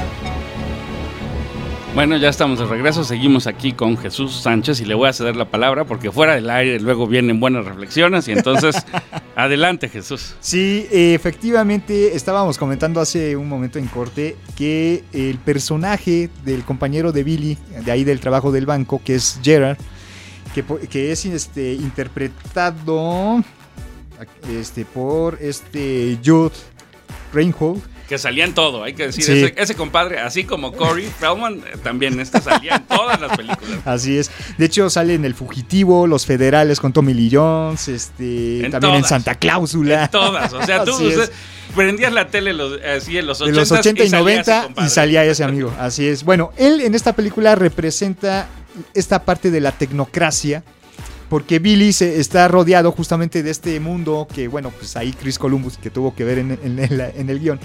Bueno, ya estamos de regreso. Seguimos aquí con Jesús Sánchez y le voy a ceder la palabra porque fuera del aire luego vienen buenas reflexiones y entonces adelante Jesús. Sí, efectivamente, estábamos comentando hace un momento en corte que el personaje del compañero de Billy, de ahí del trabajo del banco, que es Gerard, que, que es este, interpretado este, por este Jude Reinhold. Que salía en todo, hay que decir. Sí. Ese, ese compadre, así como Corey Feldman, eh, también este salía en todas las películas. Así es. De hecho, sale en El Fugitivo, Los Federales con Tommy Lee Jones, este, En también en. Santa Cláusula. En todas. O sea, tú prendías la tele los, así en los 80, de los 80 y, ese 90 y salía ese amigo. Así es. Bueno, él en esta película representa esta parte de la tecnocracia. Porque Billy se está rodeado justamente de este mundo que, bueno, pues ahí Chris Columbus, que tuvo que ver en, en- en la- en el guion,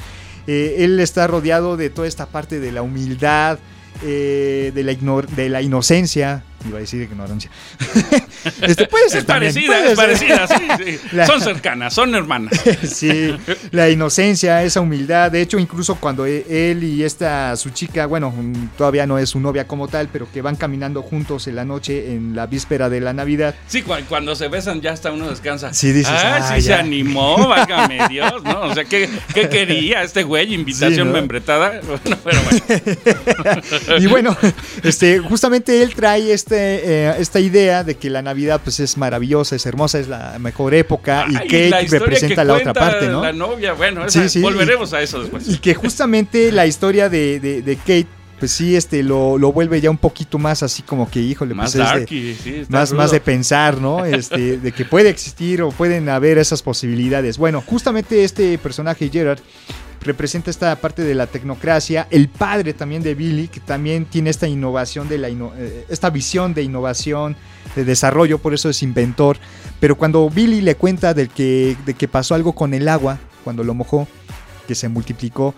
eh, él está rodeado de toda esta parte de la humildad, eh, de, la de la inocencia, iba a decir ignorancia. este puede ser Es también, parecida, puede es parecida, sí, sí. La- Son cercanas, son hermanas. Sí, la inocencia, esa humildad. De hecho, incluso cuando e- él y esta, su chica, bueno, todavía no es su novia como tal, pero que van caminando juntos en la noche, en la víspera de la Navidad. Sí, cu- cuando se besan ya hasta uno descansa. Sí, dices, ah, ah, sí se animó, válgame Dios, ¿no? O sea, ¿qué, qué quería este güey? ¿Invitación Sí, ¿no? membretada? Bueno, pero bueno. Y bueno, este, justamente él trae este, eh, esta idea de que la Navidad pues es maravillosa, es hermosa, es la mejor época y Ay, Kate la representa que la otra parte, ¿no? La novia, bueno, esa- Sí, sí, volveremos a eso después. Y que justamente la historia de, de- de Kate, pues sí, este, lo, lo vuelve ya un poquito más así como que, híjole, Más pues es de- sí, más, más de pensar, ¿no? Este, de que puede existir o pueden haber esas posibilidades. Bueno, justamente este personaje, Gerard, representa esta parte de la tecnocracia. El padre también de Billy, que también tiene esta innovación, de la eh, esta visión de innovación, de desarrollo, por eso es inventor. Pero cuando Billy le cuenta que, de que pasó algo con el agua, cuando lo mojó, que se multiplicó,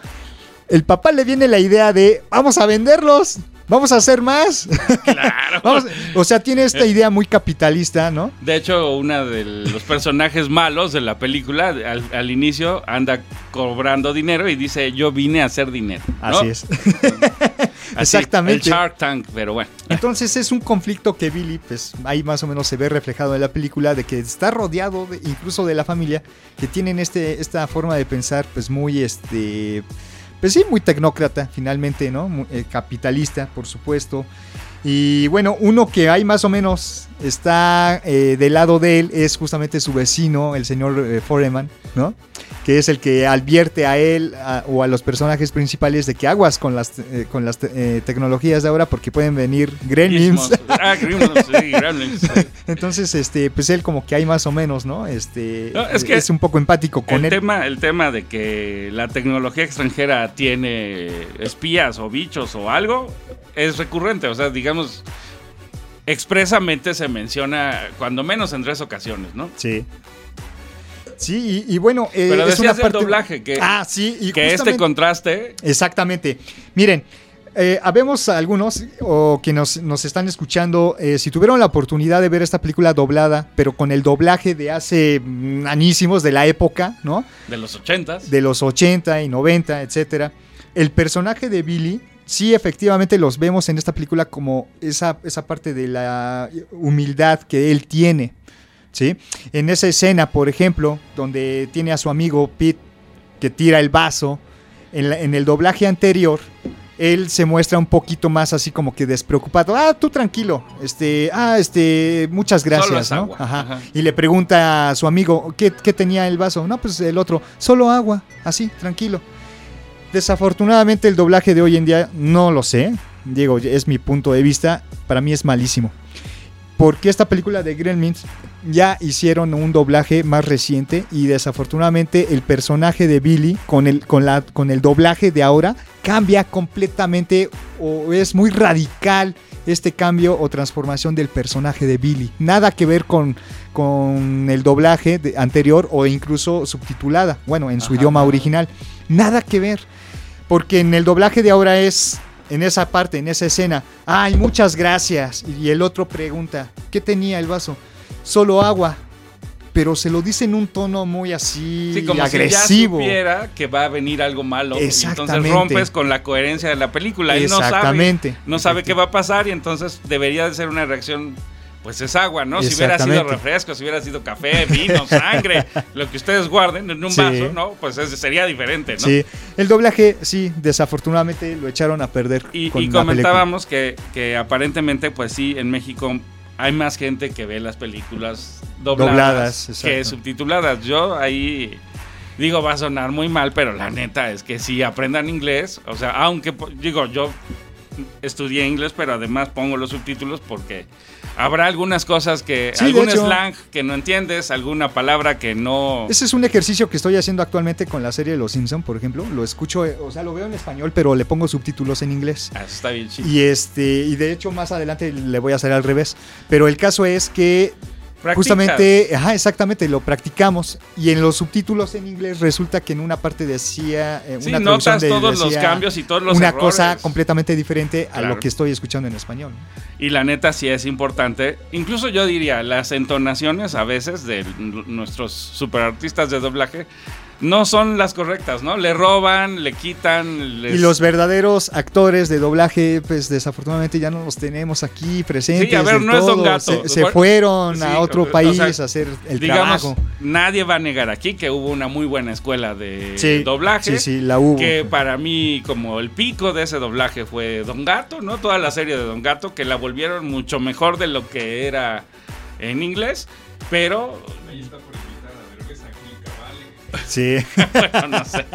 el papá le viene la idea de, vamos a venderlos. Vamos a hacer más. Claro. Vamos- o sea, tiene esta idea muy capitalista, ¿no? De hecho, uno de los personajes malos de la película, al, al inicio, anda cobrando dinero y dice, yo vine a hacer dinero. ¿no? Así es. Así, Exactamente. El Shark Tank, pero bueno. Entonces es un conflicto que Billy, pues ahí más o menos se ve reflejado en la película, de que está rodeado de- incluso de la familia, que tienen este, esta forma de pensar, pues muy, este, pues sí, muy tecnócrata finalmente, ¿no? Mu- eh, capitalista, por supuesto. Y bueno, uno que hay más o menos está eh, del lado de él es justamente su vecino, el señor eh, Foreman, ¿no? Que es el que advierte a él a- o a los personajes principales de que aguas con las, eh, con las te- tecnologías de ahora porque pueden venir gremlins. Ah, Gremlins, sí, Gremlins. Entonces, este, pues él como que hay más o menos, ¿no? Este, No, es que un poco empático con El él. tema, el tema de que la tecnología extranjera tiene espías o bichos o algo es recurrente. O sea, digamos, expresamente se menciona cuando menos en tres ocasiones, ¿no? Sí. Sí, y, y bueno, eh, Pero es una doblaje, que, Ah, sí, y que este contraste Exactamente. Miren, eh, habemos algunos o que nos, nos están escuchando, eh, si tuvieron la oportunidad de ver esta película doblada, pero con el doblaje de hace mm, añísimos de la época, ¿no? de los ochentas. De los 80 y 90, etcétera. El personaje de Billy, sí, efectivamente los vemos en esta película como esa, esa parte de la humildad que él tiene. ¿sí? En esa escena, por ejemplo, donde tiene a su amigo Pete que tira el vaso, en, la- en el doblaje anterior, él se muestra un poquito más así como que despreocupado. Ah, tú tranquilo. Este, ah, este, muchas gracias, ¿no? Ajá. Y le pregunta a su amigo, ¿qué, qué tenía el vaso? No, pues el otro, solo agua, así, tranquilo. Desafortunadamente el doblaje de hoy en día no lo sé. Digo, es mi punto de vista. Para mí es malísimo. Porque esta película de Gremlins ya hicieron un doblaje más reciente y desafortunadamente el personaje de Billy con el, con la, con el doblaje de ahora cambia completamente o es muy radical este cambio o transformación del personaje de Billy. Nada que ver con, con el doblaje de- anterior o incluso subtitulada, bueno, en su Ajá. idioma original. Nada que ver. Porque en el doblaje de ahora es, en esa parte, en esa escena, ay, muchas gracias. Y el otro pregunta, ¿qué tenía el vaso? Solo agua. Pero se lo dice en un tono muy así Sí, como agresivo. si ya supiera que va a venir algo malo. Y entonces Exactamente. rompes con la coherencia de la película. Él no sabe, Exactamente. no sabe qué va a pasar y entonces debería de ser una reacción. Pues es agua, ¿no? Si hubiera sido refresco, si hubiera sido café, vino, sangre, lo que ustedes guarden en un Sí. vaso, ¿no? Pues es- sería diferente, ¿no? Sí, el doblaje, sí, desafortunadamente lo echaron a perder. Y, con comentábamos que, que aparentemente, pues sí, en México hay más gente que ve las películas dobladas, Dobladas, que subtituladas. Yo ahí digo, va a sonar muy mal, pero la neta es que sí aprendan inglés. O sea, aunque, digo, yo estudié inglés, pero además pongo los subtítulos porque habrá algunas cosas que, Sí, algún hecho. slang que no entiendes, alguna palabra que no... Ese es un ejercicio que estoy haciendo actualmente con la serie de Los Simpson, por ejemplo. Lo escucho, eh, o sea, lo veo en español, pero le pongo subtítulos en inglés. Ah, está bien chido. Y este, y de hecho más adelante le voy a hacer al revés. Pero el caso es que Practicas. justamente, ajá, exactamente, lo practicamos. Y en los subtítulos en inglés resulta que en una parte decía eh, Sí, una notas de- todos los cambios y todos los una errores. cosa completamente diferente a lo que estoy escuchando en español. Y la neta sí es importante. Incluso yo diría, las entonaciones a veces de nuestros superartistas de doblaje no son las correctas, ¿no? Le roban, le quitan. les- Y los verdaderos actores de doblaje, pues desafortunadamente ya no los tenemos aquí presentes. Sí, a ver, no es Don. Gato. Se, fueron sí, a otro o país sea, a hacer el Digamos, trabajo. nadie va a negar aquí que hubo una muy buena escuela de Sí, doblaje. sí, sí, la hubo. Que para mí, como el pico de ese doblaje fue Don Gato, ¿no? Toda la serie de Don Gato, que la volvieron mucho mejor de lo que era en inglés. Pero Sí. bueno, no sé.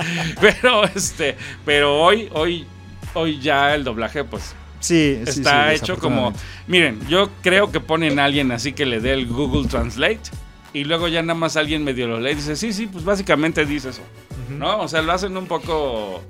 Pero este, pero hoy, hoy, hoy ya el doblaje, pues, Sí, sí, está sí, hecho como. Miren, yo creo que ponen a alguien así que le dé el Google Translate. Y luego ya nada más alguien medio lo lee y dice, sí, sí, pues básicamente dice eso. ¿No? O sea, lo hacen un poco.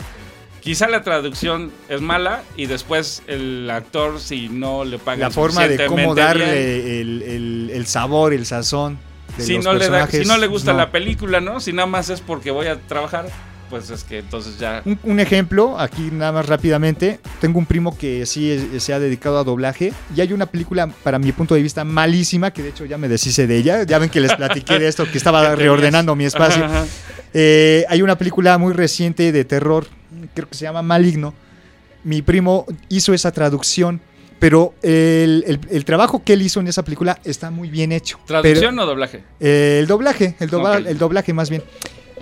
Quizá la traducción es mala y después el actor, si no le paga La forma de cómo darle el- el sabor, el sazón de si los no, le da- si no le gusta no. la película, ¿no? Si nada más es porque voy a trabajar, pues es que entonces ya. Un, un ejemplo, aquí nada más rápidamente. Tengo un primo que sí es- se ha dedicado a doblaje. Y hay una película, para mi punto de vista, malísima, que de hecho ya me deshice de ella. Ya ven que les platiqué de esto, que estaba reordenando mi espacio. Ajá, ajá. Eh, hay una película muy reciente de terror, creo que se llama Maligno. Mi primo hizo esa traducción, pero el, el- el trabajo que él hizo en esa película está muy bien hecho. ¿Traducción o doblaje? Pero, eh, el doblaje, el, dobla- el doblaje más bien.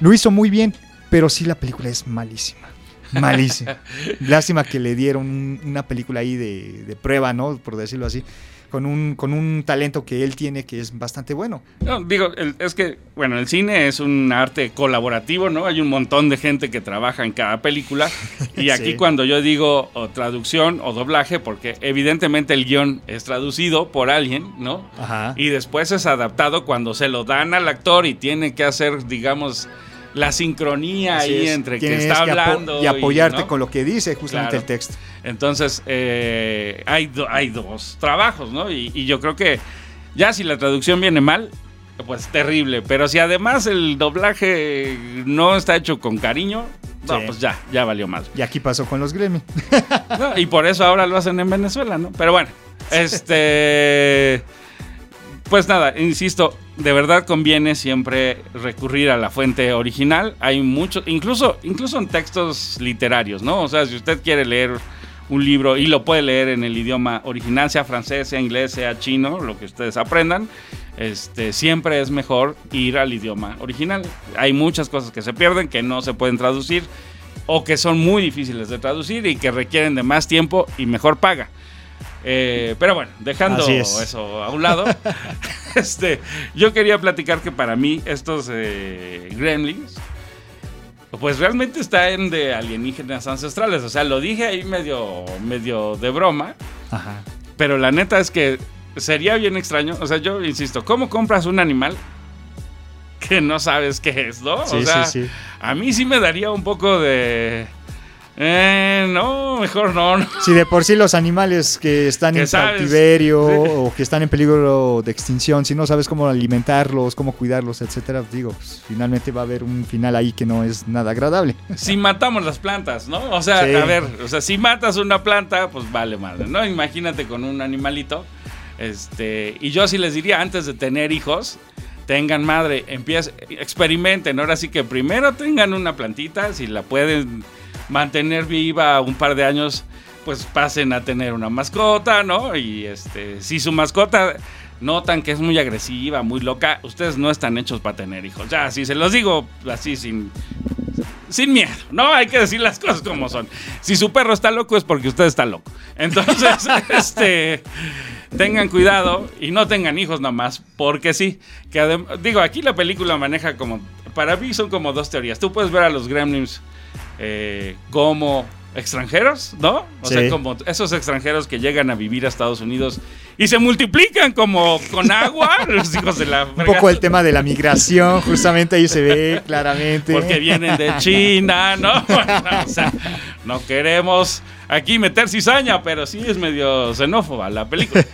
Lo hizo muy bien, pero sí la película es malísima. Malísima. Lástima que le dieron un- una película ahí de, de prueba, ¿no? Por decirlo así. Con un, con un talento que él tiene que es bastante bueno. No, digo, el- es que, bueno, el cine es un arte colaborativo, ¿no? Hay un montón de gente que trabaja en cada película. Y aquí Sí. cuando yo digo o traducción o doblaje, porque evidentemente el guion es traducido por alguien, ¿no? Ajá. Y después es adaptado cuando se lo dan al actor y tiene que hacer, digamos, la sincronía Así ahí es. entre que está hablando y apoyarte ¿no? con lo que dice justamente Claro. el texto. Entonces, eh, hay, do- hay dos trabajos, ¿no? Y, y yo creo que ya si la traducción viene mal, pues terrible. Pero si además el doblaje no está hecho con cariño, no, Sí. pues ya, ya valió mal. Y aquí pasó con los. No, y por eso ahora lo hacen en Venezuela, ¿no? Pero bueno, este... Pues nada, insisto, de verdad conviene siempre recurrir a la fuente original. Hay muchos, incluso, incluso en textos literarios, ¿no? O sea, si usted quiere leer un libro y lo puede leer en el idioma original, sea francés, sea inglés, sea chino, lo que ustedes aprendan, este, siempre es mejor ir al idioma original. Hay muchas cosas que se pierden, que no se pueden traducir o que son muy difíciles de traducir y que requieren de más tiempo y mejor paga. Eh, pero bueno, dejando es. eso a un lado, este, yo quería platicar que para mí estos eh, gremlins pues realmente está en de alienígenas ancestrales. O sea, lo dije ahí medio, medio de broma, Ajá. pero la neta es que sería bien extraño. O sea, yo insisto, ¿cómo compras un animal que no sabes qué es, no? Sí, o sea, sí, sí. a mí sí me daría un poco de... Eh, no, mejor no, no. Si de por sí los animales que están en sabes, cautiverio sí. o que están en peligro de extinción, si no sabes cómo alimentarlos, cómo cuidarlos, etcétera, digo, pues, finalmente va a haber un final ahí que no es nada agradable. si matamos las plantas, ¿no? O sea, Sí. a ver, o sea, si matas una planta, pues vale madre, ¿no? Imagínate con un animalito. Este, y yo sí les diría, antes de tener hijos, tengan madre, empiecen, experimenten. Ahora sí que primero tengan una plantita, si la pueden mantener viva un par de años, pues pasen a tener una mascota, ¿no? Y este, si su mascota notan que es muy agresiva, muy loca, ustedes no están hechos para tener hijos. Ya, así se los digo, así sin, sin miedo, ¿no? Hay que decir las cosas como son. Si su perro está loco es porque usted está loco. Entonces, este, tengan cuidado y no tengan hijos nomás, porque sí. Que digo, aquí la película maneja como, para mí son como dos teorías. Tú puedes ver a los gremlins eh, como extranjeros, ¿no? O Sí. sea, como esos extranjeros que llegan a vivir a Estados Unidos y se multiplican como con agua, los hijos de la Un poco el tema de la migración, justamente ahí se ve claramente. porque vienen de China, ¿no? o sea, no queremos aquí meter cizaña, pero sí es medio xenófoba la película.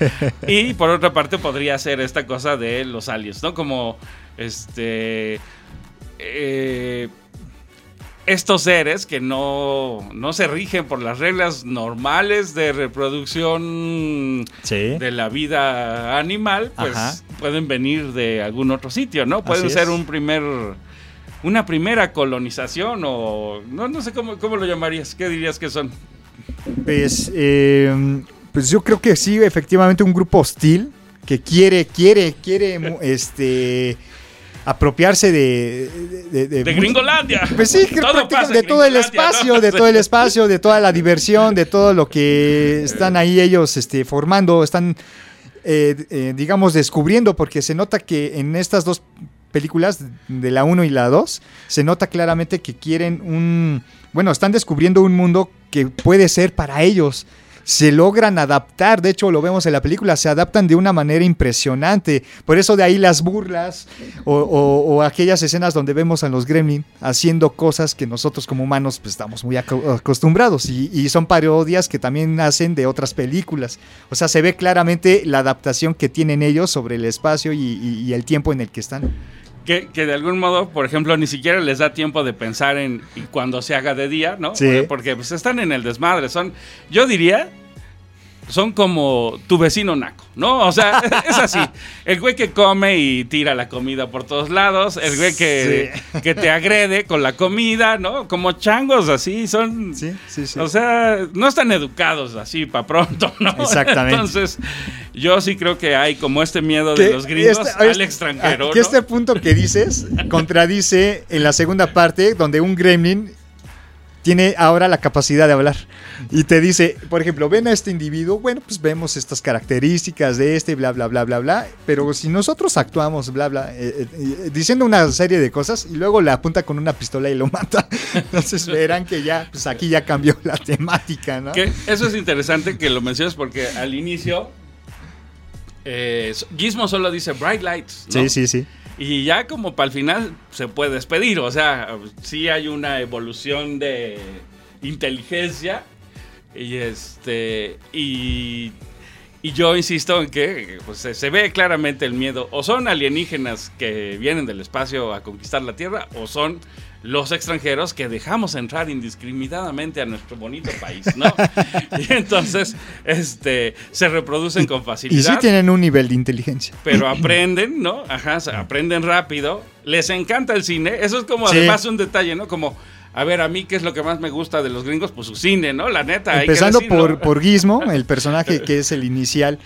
Y por otra parte podría ser esta cosa de los aliens, ¿no? Como este eh, estos seres que no, no se rigen por las reglas normales de reproducción Sí. de la vida animal, pues Ajá. pueden venir de algún otro sitio, ¿no? Pueden Así ser es. un primer una primera colonización o no no sé cómo, cómo lo llamarías, ¿qué dirías que son? Pues, eh, pues yo creo que sí, efectivamente un grupo hostil que quiere, quiere, quiere, este, apropiarse de, de, de- De mucho- Gringolandia. Pues sí, Todo pasa de todo el espacio, de todo el espacio, de toda la diversión, de todo lo que están ahí ellos este, formando, están, eh, eh, digamos, descubriendo, porque se nota que en estas dos películas, de la 1 y la 2, se nota claramente que quieren un, bueno, están descubriendo un mundo que puede ser para ellos. Se logran adaptar, de hecho lo vemos en la película, se adaptan de una manera impresionante. Por eso de ahí las burlas o, aquellas escenas donde vemos a los gremlin haciendo cosas que nosotros como humanos pues, estamos muy aco- acostumbrados y, son parodias que también hacen de otras películas. O sea, se ve claramente la adaptación que tienen ellos sobre el espacio y el tiempo en el que están. Que, que de algún modo, por ejemplo, ni siquiera les da tiempo de pensar en y cuando se haga de día, ¿no? Sí. Porque pues, están en el desmadre. Son, yo diría, son como tu vecino naco, ¿no? O sea, es así. El güey que come y tira la comida por todos lados, el güey que, que te agrede con la comida, ¿no? Como changos así, son... Sí, sí, sí. O sea, no están educados así para pronto, ¿no? Exactamente. Entonces, yo sí creo que hay como este miedo de los gringos este- al este- extranjero, Que ¿no? este punto que dices contradice en la segunda parte, donde un gremlin tiene ahora la capacidad de hablar. Y te dice, por ejemplo, ven a este individuo, bueno, pues vemos estas características de este, bla, bla, bla, bla, bla. Pero si nosotros actuamos, bla, bla, eh, eh, diciendo una serie de cosas y luego le apunta con una pistola y lo mata. Entonces verán que ya, pues aquí ya cambió la temática, ¿no? Que eso es interesante que lo menciones porque al inicio eh, Gizmo solo dice bright lights. ¿no? Sí, sí, sí. Y ya como para el final se puede despedir. O sea, sí hay una evolución de inteligencia. Y este. Y. Y yo insisto en que pues, se, se ve claramente el miedo. O son alienígenas que vienen del espacio a conquistar la Tierra, o son los extranjeros que dejamos entrar indiscriminadamente a nuestro bonito país, ¿no? y entonces, este, se reproducen con Y facilidad sí tienen un nivel de inteligencia. pero aprenden, ¿no? Ajá, se aprenden rápido. Les encanta el cine. Eso es como Sí. además un detalle, ¿no? Como A ver, a mí, ¿qué es lo que más me gusta de los gringos? Pues su cine, ¿no? La neta. hay que Empezando por, por Gizmo, el personaje que es el inicial,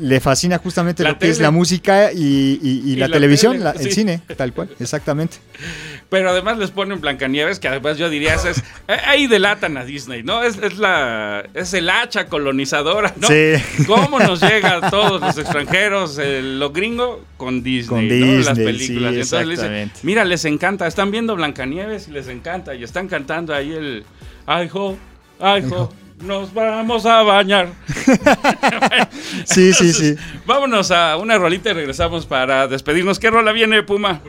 le fascina justamente La lo que es la música y, y- y Y la, la televisión, tele, la- el sí. cine, tal cual, exactamente. Pero además les ponen Blancanieves, que además yo diría, esa es, eh, ahí delatan a Disney, ¿no? Es, es la, es el hacha colonizadora, ¿no? Sí. ¿Cómo nos llega a todos los extranjeros, el- lo gringo, con Disney, Con ¿no? Las Disney, películas. sí, entonces le dicen, exactamente. mira, les encanta, están viendo Blancanieves y les encanta, y están cantando ahí el, ay, jo, ay, jo, nos vamos a bañar. Sí, sí, sí. Vámonos a una rolita y regresamos para despedirnos. ¿Qué rola viene, Puma?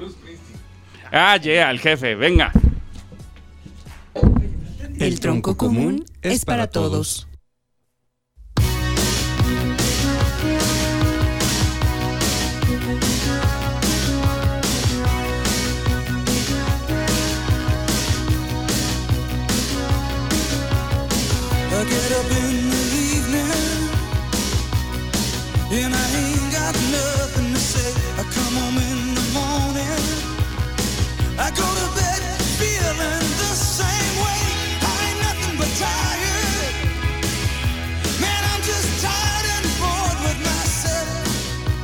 Ah, yeah, el jefe, venga. El tronco común es para todos. I get up in the evening and I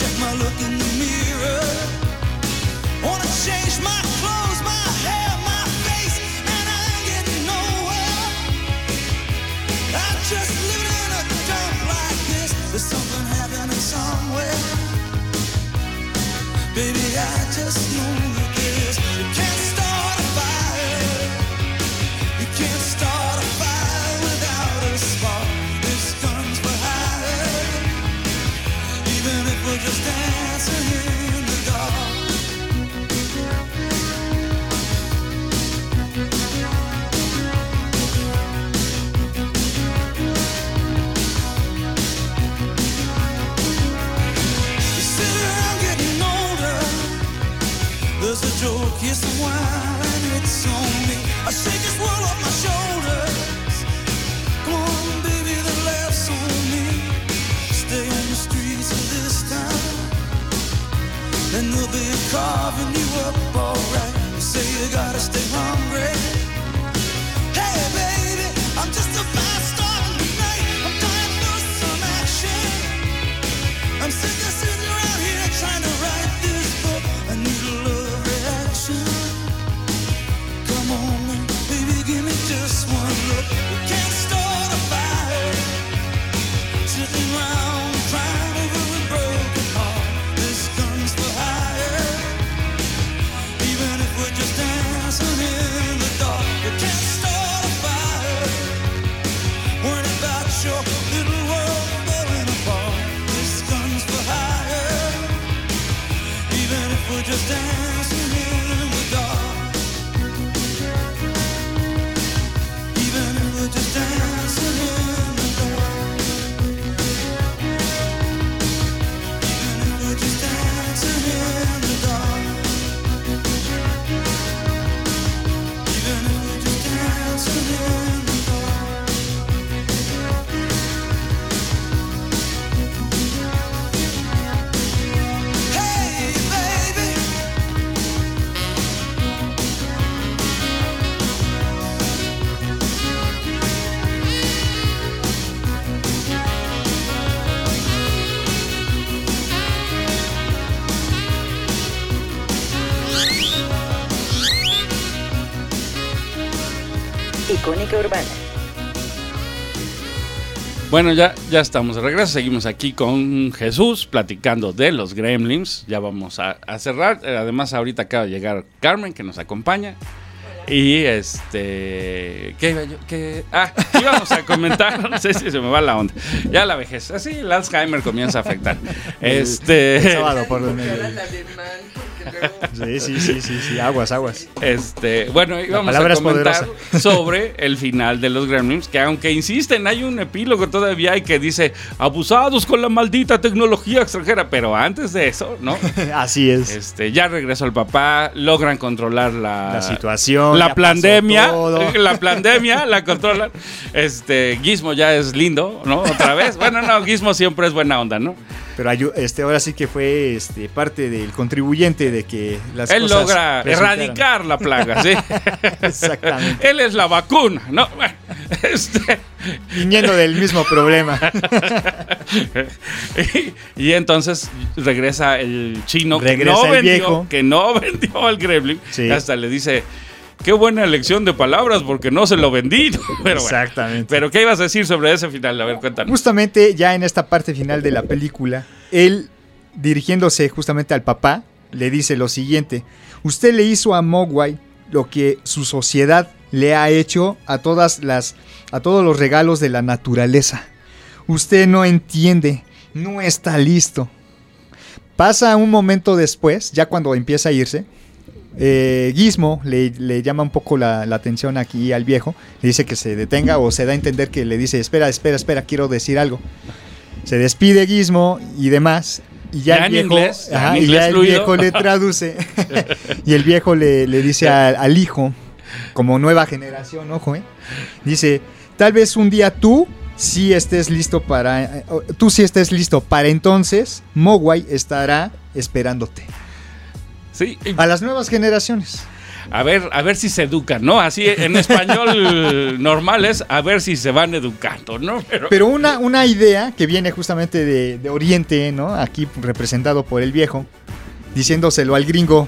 check my look in the mirror. Wanna change my clothes, my hair, my face, and I nowhere. I'm just a dump like this. There's something happening somewhere. Baby, I just know day you gotta stay hungry. Urbana. Bueno, ya, ya estamos de regreso. Seguimos aquí con Jesús platicando de los gremlins. Ya vamos a, a cerrar. Eh, Además, ahorita acaba de llegar Carmen, que nos acompaña. Y este. ¿Qué iba yo? ¿Qué? Ah, íbamos a comentar. No sé si se me va la onda. Ya la vejez. Así el Alzheimer comienza a afectar. Este. El sábado por. Sí, sí, sí, sí, sí, aguas, aguas. Este, bueno, íbamos a comentar sobre el final de los Gremlins, que aunque insisten, hay un epílogo todavía y que dice abusados con la maldita tecnología extranjera, pero antes de eso, ¿no? Así es. Este, ya regresó el papá, logran controlar la, La situación, la pandemia, la pandemia la controlan. Este, Gizmo ya es lindo, ¿no? Otra vez. Bueno, no, Gizmo siempre es buena onda, ¿no? Pero este, ahora sí que fue este, parte del contribuyente de que las Él cosas logra resultaran. erradicar la plaga, ¿sí? Exactamente. Él es la vacuna, ¿no? Este, Viniendo del mismo problema. y, y entonces regresa el chino que Regresa no el vendió, viejo. que no vendió al Gremlin. Sí. Hasta le dice, qué buena elección de palabras porque no se lo vendí. Pero bueno. Exactamente. Pero ¿qué ibas a decir sobre ese final? A ver, cuéntanos. Justamente ya en esta parte final de la película, él dirigiéndose justamente al papá, le dice lo siguiente, usted le hizo a Mogwai lo que su sociedad le ha hecho a todas las a todos los regalos de la naturaleza. Usted no entiende, no está listo. Pasa un momento después, ya cuando empieza a irse, eh, Gizmo le, le llama un poco la, la atención aquí al viejo, le dice que se detenga o se da a entender que le dice, espera, espera, espera, quiero decir algo. Se despide Gizmo y demás. Y ya, Ya el en viejo, inglés, ajá, y ya el viejo le traduce. y el viejo le, le dice al, al hijo, como nueva generación, ojo, ¿eh? dice, tal vez un día tú sí estés listo para, eh, tú sí estés listo para entonces, Mogwai estará esperándote. Sí, A las nuevas generaciones. a ver, a ver si se educan, ¿no? Así en español normal es a ver si se van educando, ¿no? Pero, Pero una, una idea que viene justamente de, de Oriente, ¿no? Aquí representado por el viejo, diciéndoselo al gringo,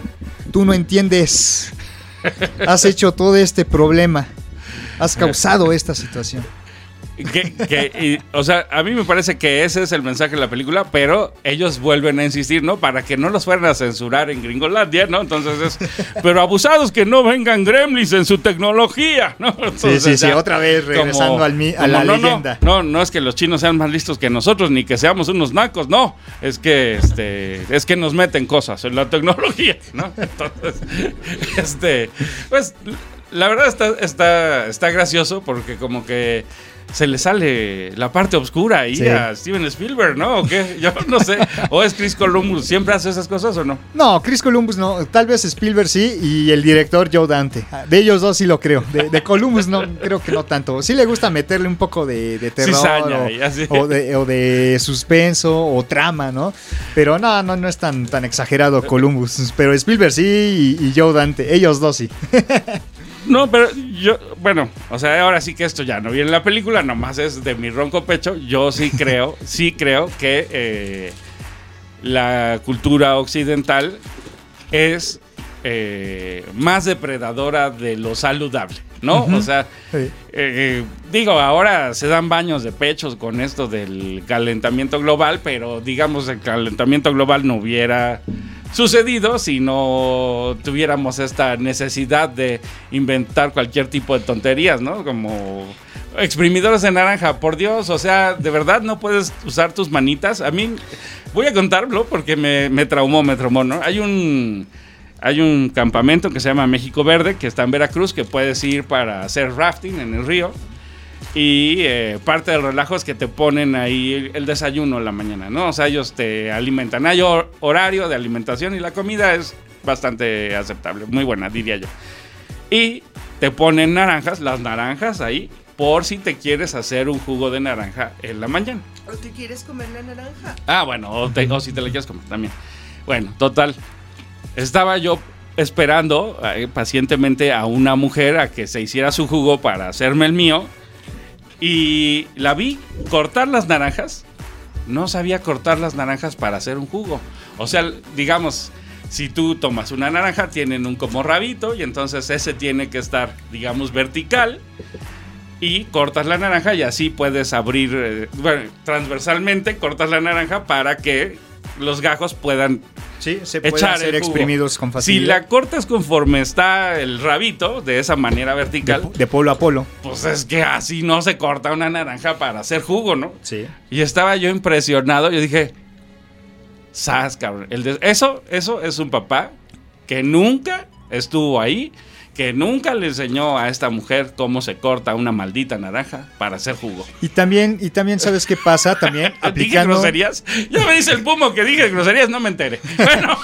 tú no entiendes, has hecho todo este problema, has causado esta situación. Que- que- y, o sea, a mí me parece que ese es el mensaje de la película, pero ellos vuelven a insistir, ¿no? Para que no los fueran a censurar en Gringolandia, ¿no? Entonces es, pero abusados que no vengan gremlins en su tecnología, ¿no? Sí, Entonces, sí, sí, ya, otra vez regresando como- al mi- a como, la no, no, leyenda. No, no, es que los chinos sean más listos que nosotros, ni que seamos unos nacos, no. Es que, este, es que nos meten cosas en la tecnología, ¿no? Entonces, este, pues, la verdad está, está, está gracioso porque como que se le sale la parte oscura ahí Sí. a Steven Spielberg, ¿no? ¿O qué? Yo no sé. ¿O es Chris Columbus? ¿Siempre hace esas cosas o no? No, Chris Columbus no, tal vez Spielberg sí y el director Joe Dante. De ellos dos sí lo creo. De, de Columbus no, creo que no tanto. Sí le gusta meterle un poco de, de terror Cizaña o, de, o de suspenso o trama, ¿no? Pero no, no, no es tan, tan exagerado Columbus. Pero Spielberg sí y, y Joe Dante, ellos dos sí. No, pero yo, bueno, o sea, ahora sí que esto ya no viene en la película, nomás es de mi ronco pecho. Yo sí creo, sí creo que eh, la cultura occidental es eh, más depredadora de lo saludable, ¿no? O sea, Sí. eh, digo, ahora se dan baños de pechos con esto del calentamiento global, pero digamos el calentamiento global no hubiera sucedido si no tuviéramos esta necesidad de inventar cualquier tipo de tonterías, ¿no? Como exprimidores de naranja, por Dios, o sea, de verdad no puedes usar tus manitas. A mí, voy a contarlo porque me, me traumó, me traumó, ¿no? Hay un... Hay un campamento que se llama México Verde, que está en Veracruz, que puedes ir para hacer rafting en el río. Y eh, parte del relajo es que te ponen ahí el, desayuno en la mañana, ¿no? O sea, ellos te alimentan. Hay hor- horario de alimentación y la comida es bastante aceptable, muy buena, diría yo. Y te ponen naranjas, las naranjas ahí, por si te quieres hacer un jugo de naranja en la mañana. ¿O te quieres comer la naranja? Ah, bueno, o, te- o si te la quieres comer también. Bueno, total. Estaba yo esperando eh, pacientemente a una mujer a que se hiciera su jugo para hacerme el mío. Y la vi cortar las naranjas. No sabía cortar las naranjas para hacer un jugo. O sea, digamos, si tú tomas una naranja, tienen un como rabito y entonces ese tiene que estar, digamos, vertical. Y cortas la naranja y así puedes abrir, eh, bueno, transversalmente cortas la naranja para que los gajos puedan Sí, se pueden echar ser exprimidos con Si facilidad. la cortas conforme está el rabito, de esa manera de, vertical, de polo a polo. pues es que así no se corta una naranja para hacer jugo, ¿no? Sí. Y estaba yo impresionado. Yo dije, ¡Sas, cabrón! El de- eso, eso es un papá que nunca estuvo ahí, que nunca le enseñó a esta mujer cómo se corta una maldita naranja para hacer jugo. Y también, y también sabes qué pasa, también ¿Dije aplicando. groserías? Ya me dice el Pumo que dije groserías, no me enteré. Bueno,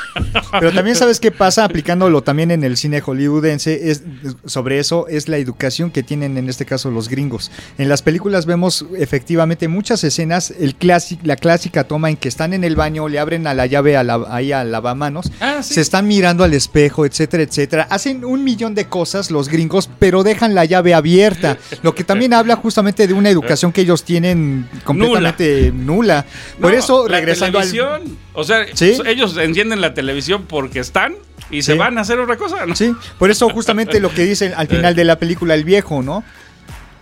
Pero también sabes qué pasa aplicándolo también en el cine hollywoodense es sobre eso es la educación que tienen en este caso los gringos. En las películas vemos efectivamente muchas escenas, el clásic, la clásica toma en que están en el baño, le abren a la llave a la, ahí al lavamanos, Ah, sí. se están mirando al espejo, etcétera, etcétera. Hacen un millón de cosas los gringos, pero dejan la llave abierta, lo que también habla justamente de una educación que ellos tienen completamente nula. Por no, eso la regresando al televisión, o sea, Sí. ellos encienden la televisión porque están y se Sí. van a hacer otra cosa, ¿no? Sí, por eso justamente lo que dicen al final de la película el viejo, ¿no?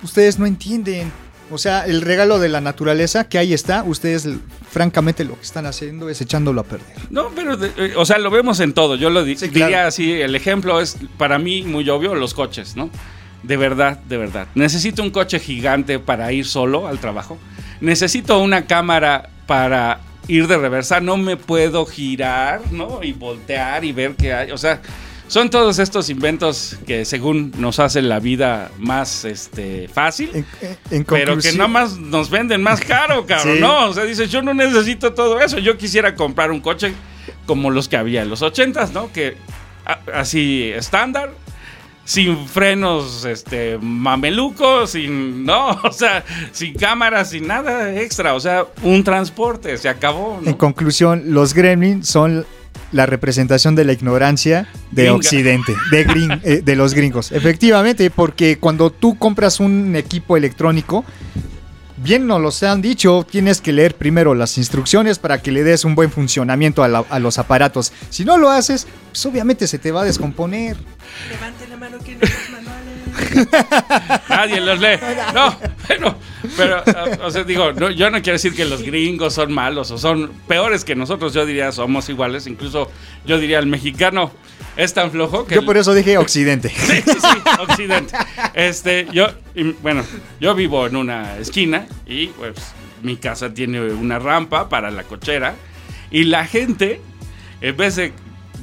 Ustedes no entienden. O sea, el regalo de la naturaleza que ahí está, ustedes francamente lo que están haciendo es echándolo a perder. No, pero, eh, o sea, lo vemos en todo. Yo lo di- Sí, claro. diría así, el ejemplo es para mí muy obvio, los coches, ¿no? De verdad, de verdad. Necesito un coche gigante para ir solo al trabajo. Necesito una cámara para ir de reversa. No me puedo girar, ¿no? Y voltear y ver qué hay. O sea, son todos estos inventos que según nos hacen la vida más este, fácil. En, en Pero que nada más nos venden más caro, cabrón. Sí. No, o sea, dices, yo no necesito todo eso. Yo quisiera comprar un coche como los que había en los ochentas, ¿no? Que a- así estándar, sin frenos, este, mamelucos, sin, no, o sea, sin cámaras, sin nada extra. O sea, un transporte, se acabó, ¿no? En conclusión, los gremlins son la representación de la ignorancia de Gringa. Occidente, de, gring- eh, de los gringos. Efectivamente, porque cuando tú compras un equipo electrónico, bien nos los han dicho, tienes que leer primero las instrucciones para que le des un buen funcionamiento a, la- a los aparatos. Si no lo haces, pues obviamente se te va a descomponer. Levante la mano que no. Nadie los lee. No, bueno, pero, o sea, digo, no, yo no quiero decir que los gringos son malos o son peores que nosotros. Yo diría somos iguales. Incluso yo diría el mexicano es tan flojo que. Yo por eso dije Occidente. Sí, sí, sí, Occidente. Este, yo, y, bueno, yo vivo en una esquina y pues mi casa tiene una rampa para la cochera y la gente, en vez de,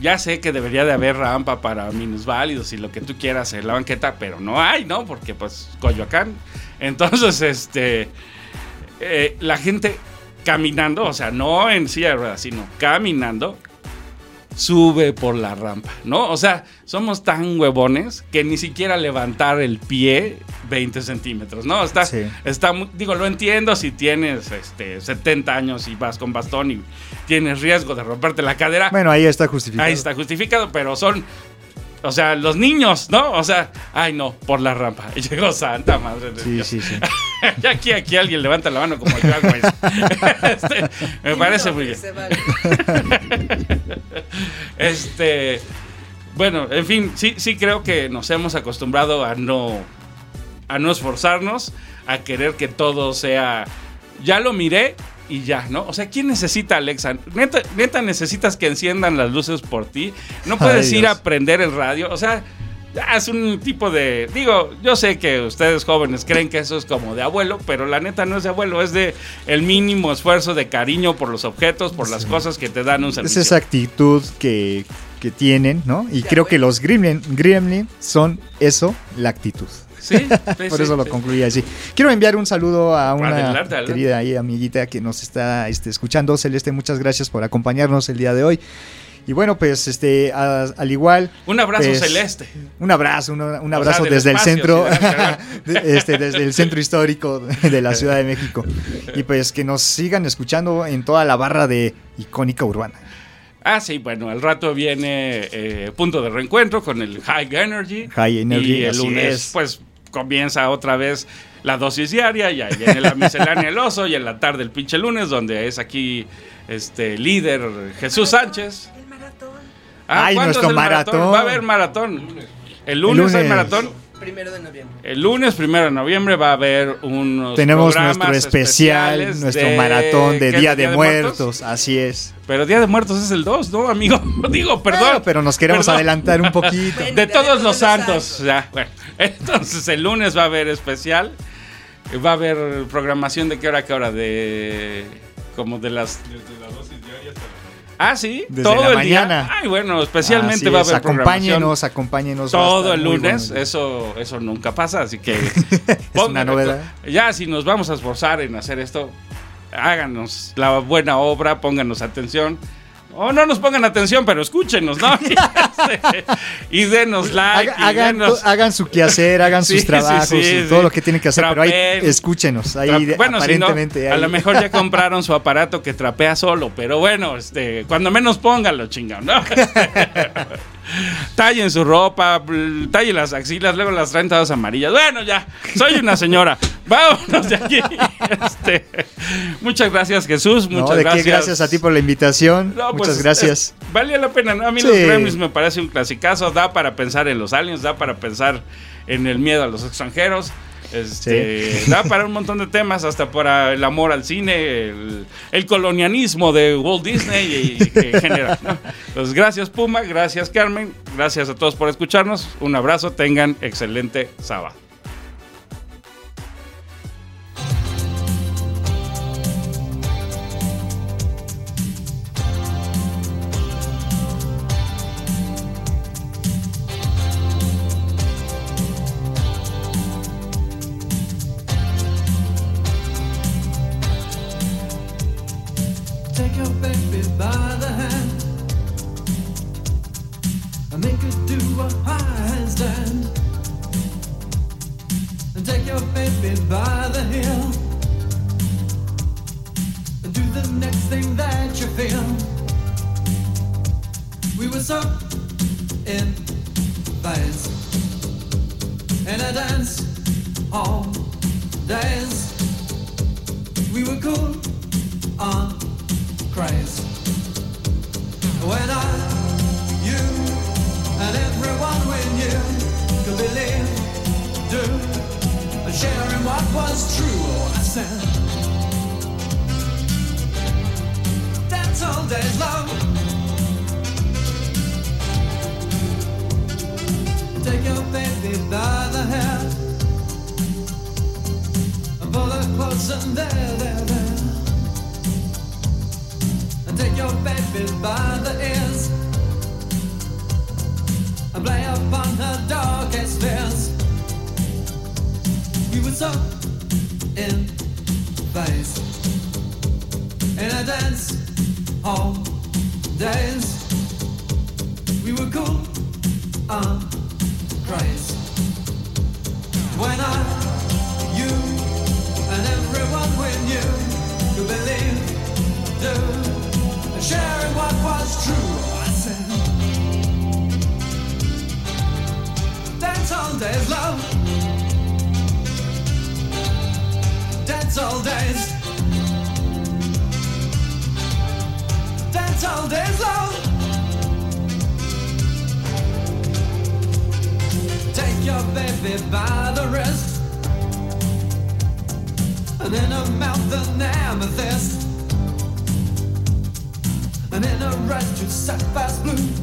ya sé que debería de haber rampa para minusválidos y lo que tú quieras en la banqueta, pero no hay, ¿no? Porque pues Coyoacán. Entonces, este, eh, la gente caminando, o sea, no en silla de ruedas, sino caminando, sube por la rampa, ¿no? O sea, somos tan huevones que ni siquiera levantar el pie 20 centímetros, ¿no? Está, Sí. está digo, lo entiendo si tienes este, 70 años y vas con bastón y tienes riesgo de romperte la cadera. Bueno, ahí está justificado. Ahí está justificado, pero son, o sea, los niños, ¿no? O sea, ay no, por la rampa. Y llegó Santa Madre de Sí, Dios. sí, sí. ya aquí, aquí alguien levanta la mano como yo hago eso. Este, me parece muy bien. Se vale. Este, bueno, en fin, sí, sí creo que nos hemos acostumbrado a no, a no esforzarnos, a querer que todo sea, ya lo miré y ya, ¿no? O sea, ¿quién necesita Alexa? Neta, neta necesitas que enciendan las luces por ti. No puedes Ay, ir Dios. a prender el radio. O sea, ya es un tipo de, digo, yo sé que ustedes jóvenes creen que eso es como de abuelo, pero la neta no es de abuelo, es de el mínimo esfuerzo de cariño por los objetos, por las cosas que te dan un Es servicio. esa actitud que, que tienen, ¿no? Y creo que los gremlin, gremlin son eso, la actitud. Sí, Por sí, eso lo concluí así. Quiero enviar un saludo a una Adelante, adelante. querida ahí amiguita que nos está este, escuchando. Celeste, muchas gracias por acompañarnos el día de hoy. Y bueno, pues este, a- al igual. Un abrazo pues, celeste. Un abrazo, un, abrazo sea, desde el centro, de- este, desde el centro histórico de la Ciudad de México. Y pues que nos sigan escuchando en toda la barra de icónica urbana. Ah, sí, bueno, al rato viene eh, punto de reencuentro con el High Energy. High Energy, Y el lunes, es. pues, comienza otra vez la dosis diaria. Y ahí viene la miscelánea el oso. Y en la tarde el pinche lunes, donde es aquí este líder Jesús Sánchez. El maratón. Ah, Ay, ¿cuándo nuestro es el maratón. Va a haber maratón. El lunes, hay lunes. maratón. Primero de noviembre. El lunes primero de noviembre va a haber unos. Tenemos nuestro especial, nuestro de- maratón de ¿qué es Día de Muertos. Así es. Pero Día de Muertos es el 2, ¿no, amigo? Digo, perdón. Ah, pero nos queremos Perdón. adelantar un poquito. Bueno, De todos los santos. santos. Ya, bueno. Entonces el lunes va a haber especial. Va a haber programación de qué hora a qué hora. De. Como de las. Ah, sí, Desde todo la el mañana. día. Ay, bueno, especialmente va a es, haber acompáñenos, acompáñenos. todo el lunes. bueno. Eso, eso nunca pasa, así que una novedad. Ya, si nos vamos a esforzar en hacer esto, háganos la buena obra, pónganos atención. O no nos pongan atención, pero escúchenos, ¿no? Y denos like. Haga- y hagan, denos- hagan su quehacer, hagan Sí, sus trabajos, sí, y sí. todo lo que tienen que hacer, pero ahí escúchenos. Ahí Tra- bueno, si no, aparentemente a lo mejor ya compraron su aparato que trapea solo, pero bueno, este, cuando menos pónganlo, chingón, ¿no? tallen su ropa, tallen las axilas, luego las traen todas amarillas. Bueno, ya, soy una señora. Vámonos de aquí. Este, muchas gracias, Jesús. No, Muchas de gracias. qué, gracias a ti por la invitación. No, pues, Muchas gracias. es- valía la pena, ¿no? A mí Sí. los Grammys me un clasicazo. Da para pensar en los aliens, da para pensar en el miedo a los extranjeros. Este, Da para un montón de temas, hasta para el amor al cine, el, el colonialismo de Walt Disney y, en general. ¿no? Pues gracias Puma, gracias Carmen, gracias a todos por escucharnos. Un abrazo, tengan excelente sábado. What was true. I said, That's all days long. Take your baby by the hair pull her close and there, there, there and take your baby by the ears and play upon her darkest fears. We were so in phase in a dance hall days. We were cool on craze when I, you, and everyone we knew could believe do and sharing what was true. I said, dance all days, love. Dance all days. Dance all days, love. Take your baby by the wrist. And in her mouth an amethyst and in her a righteous sapphire's blue.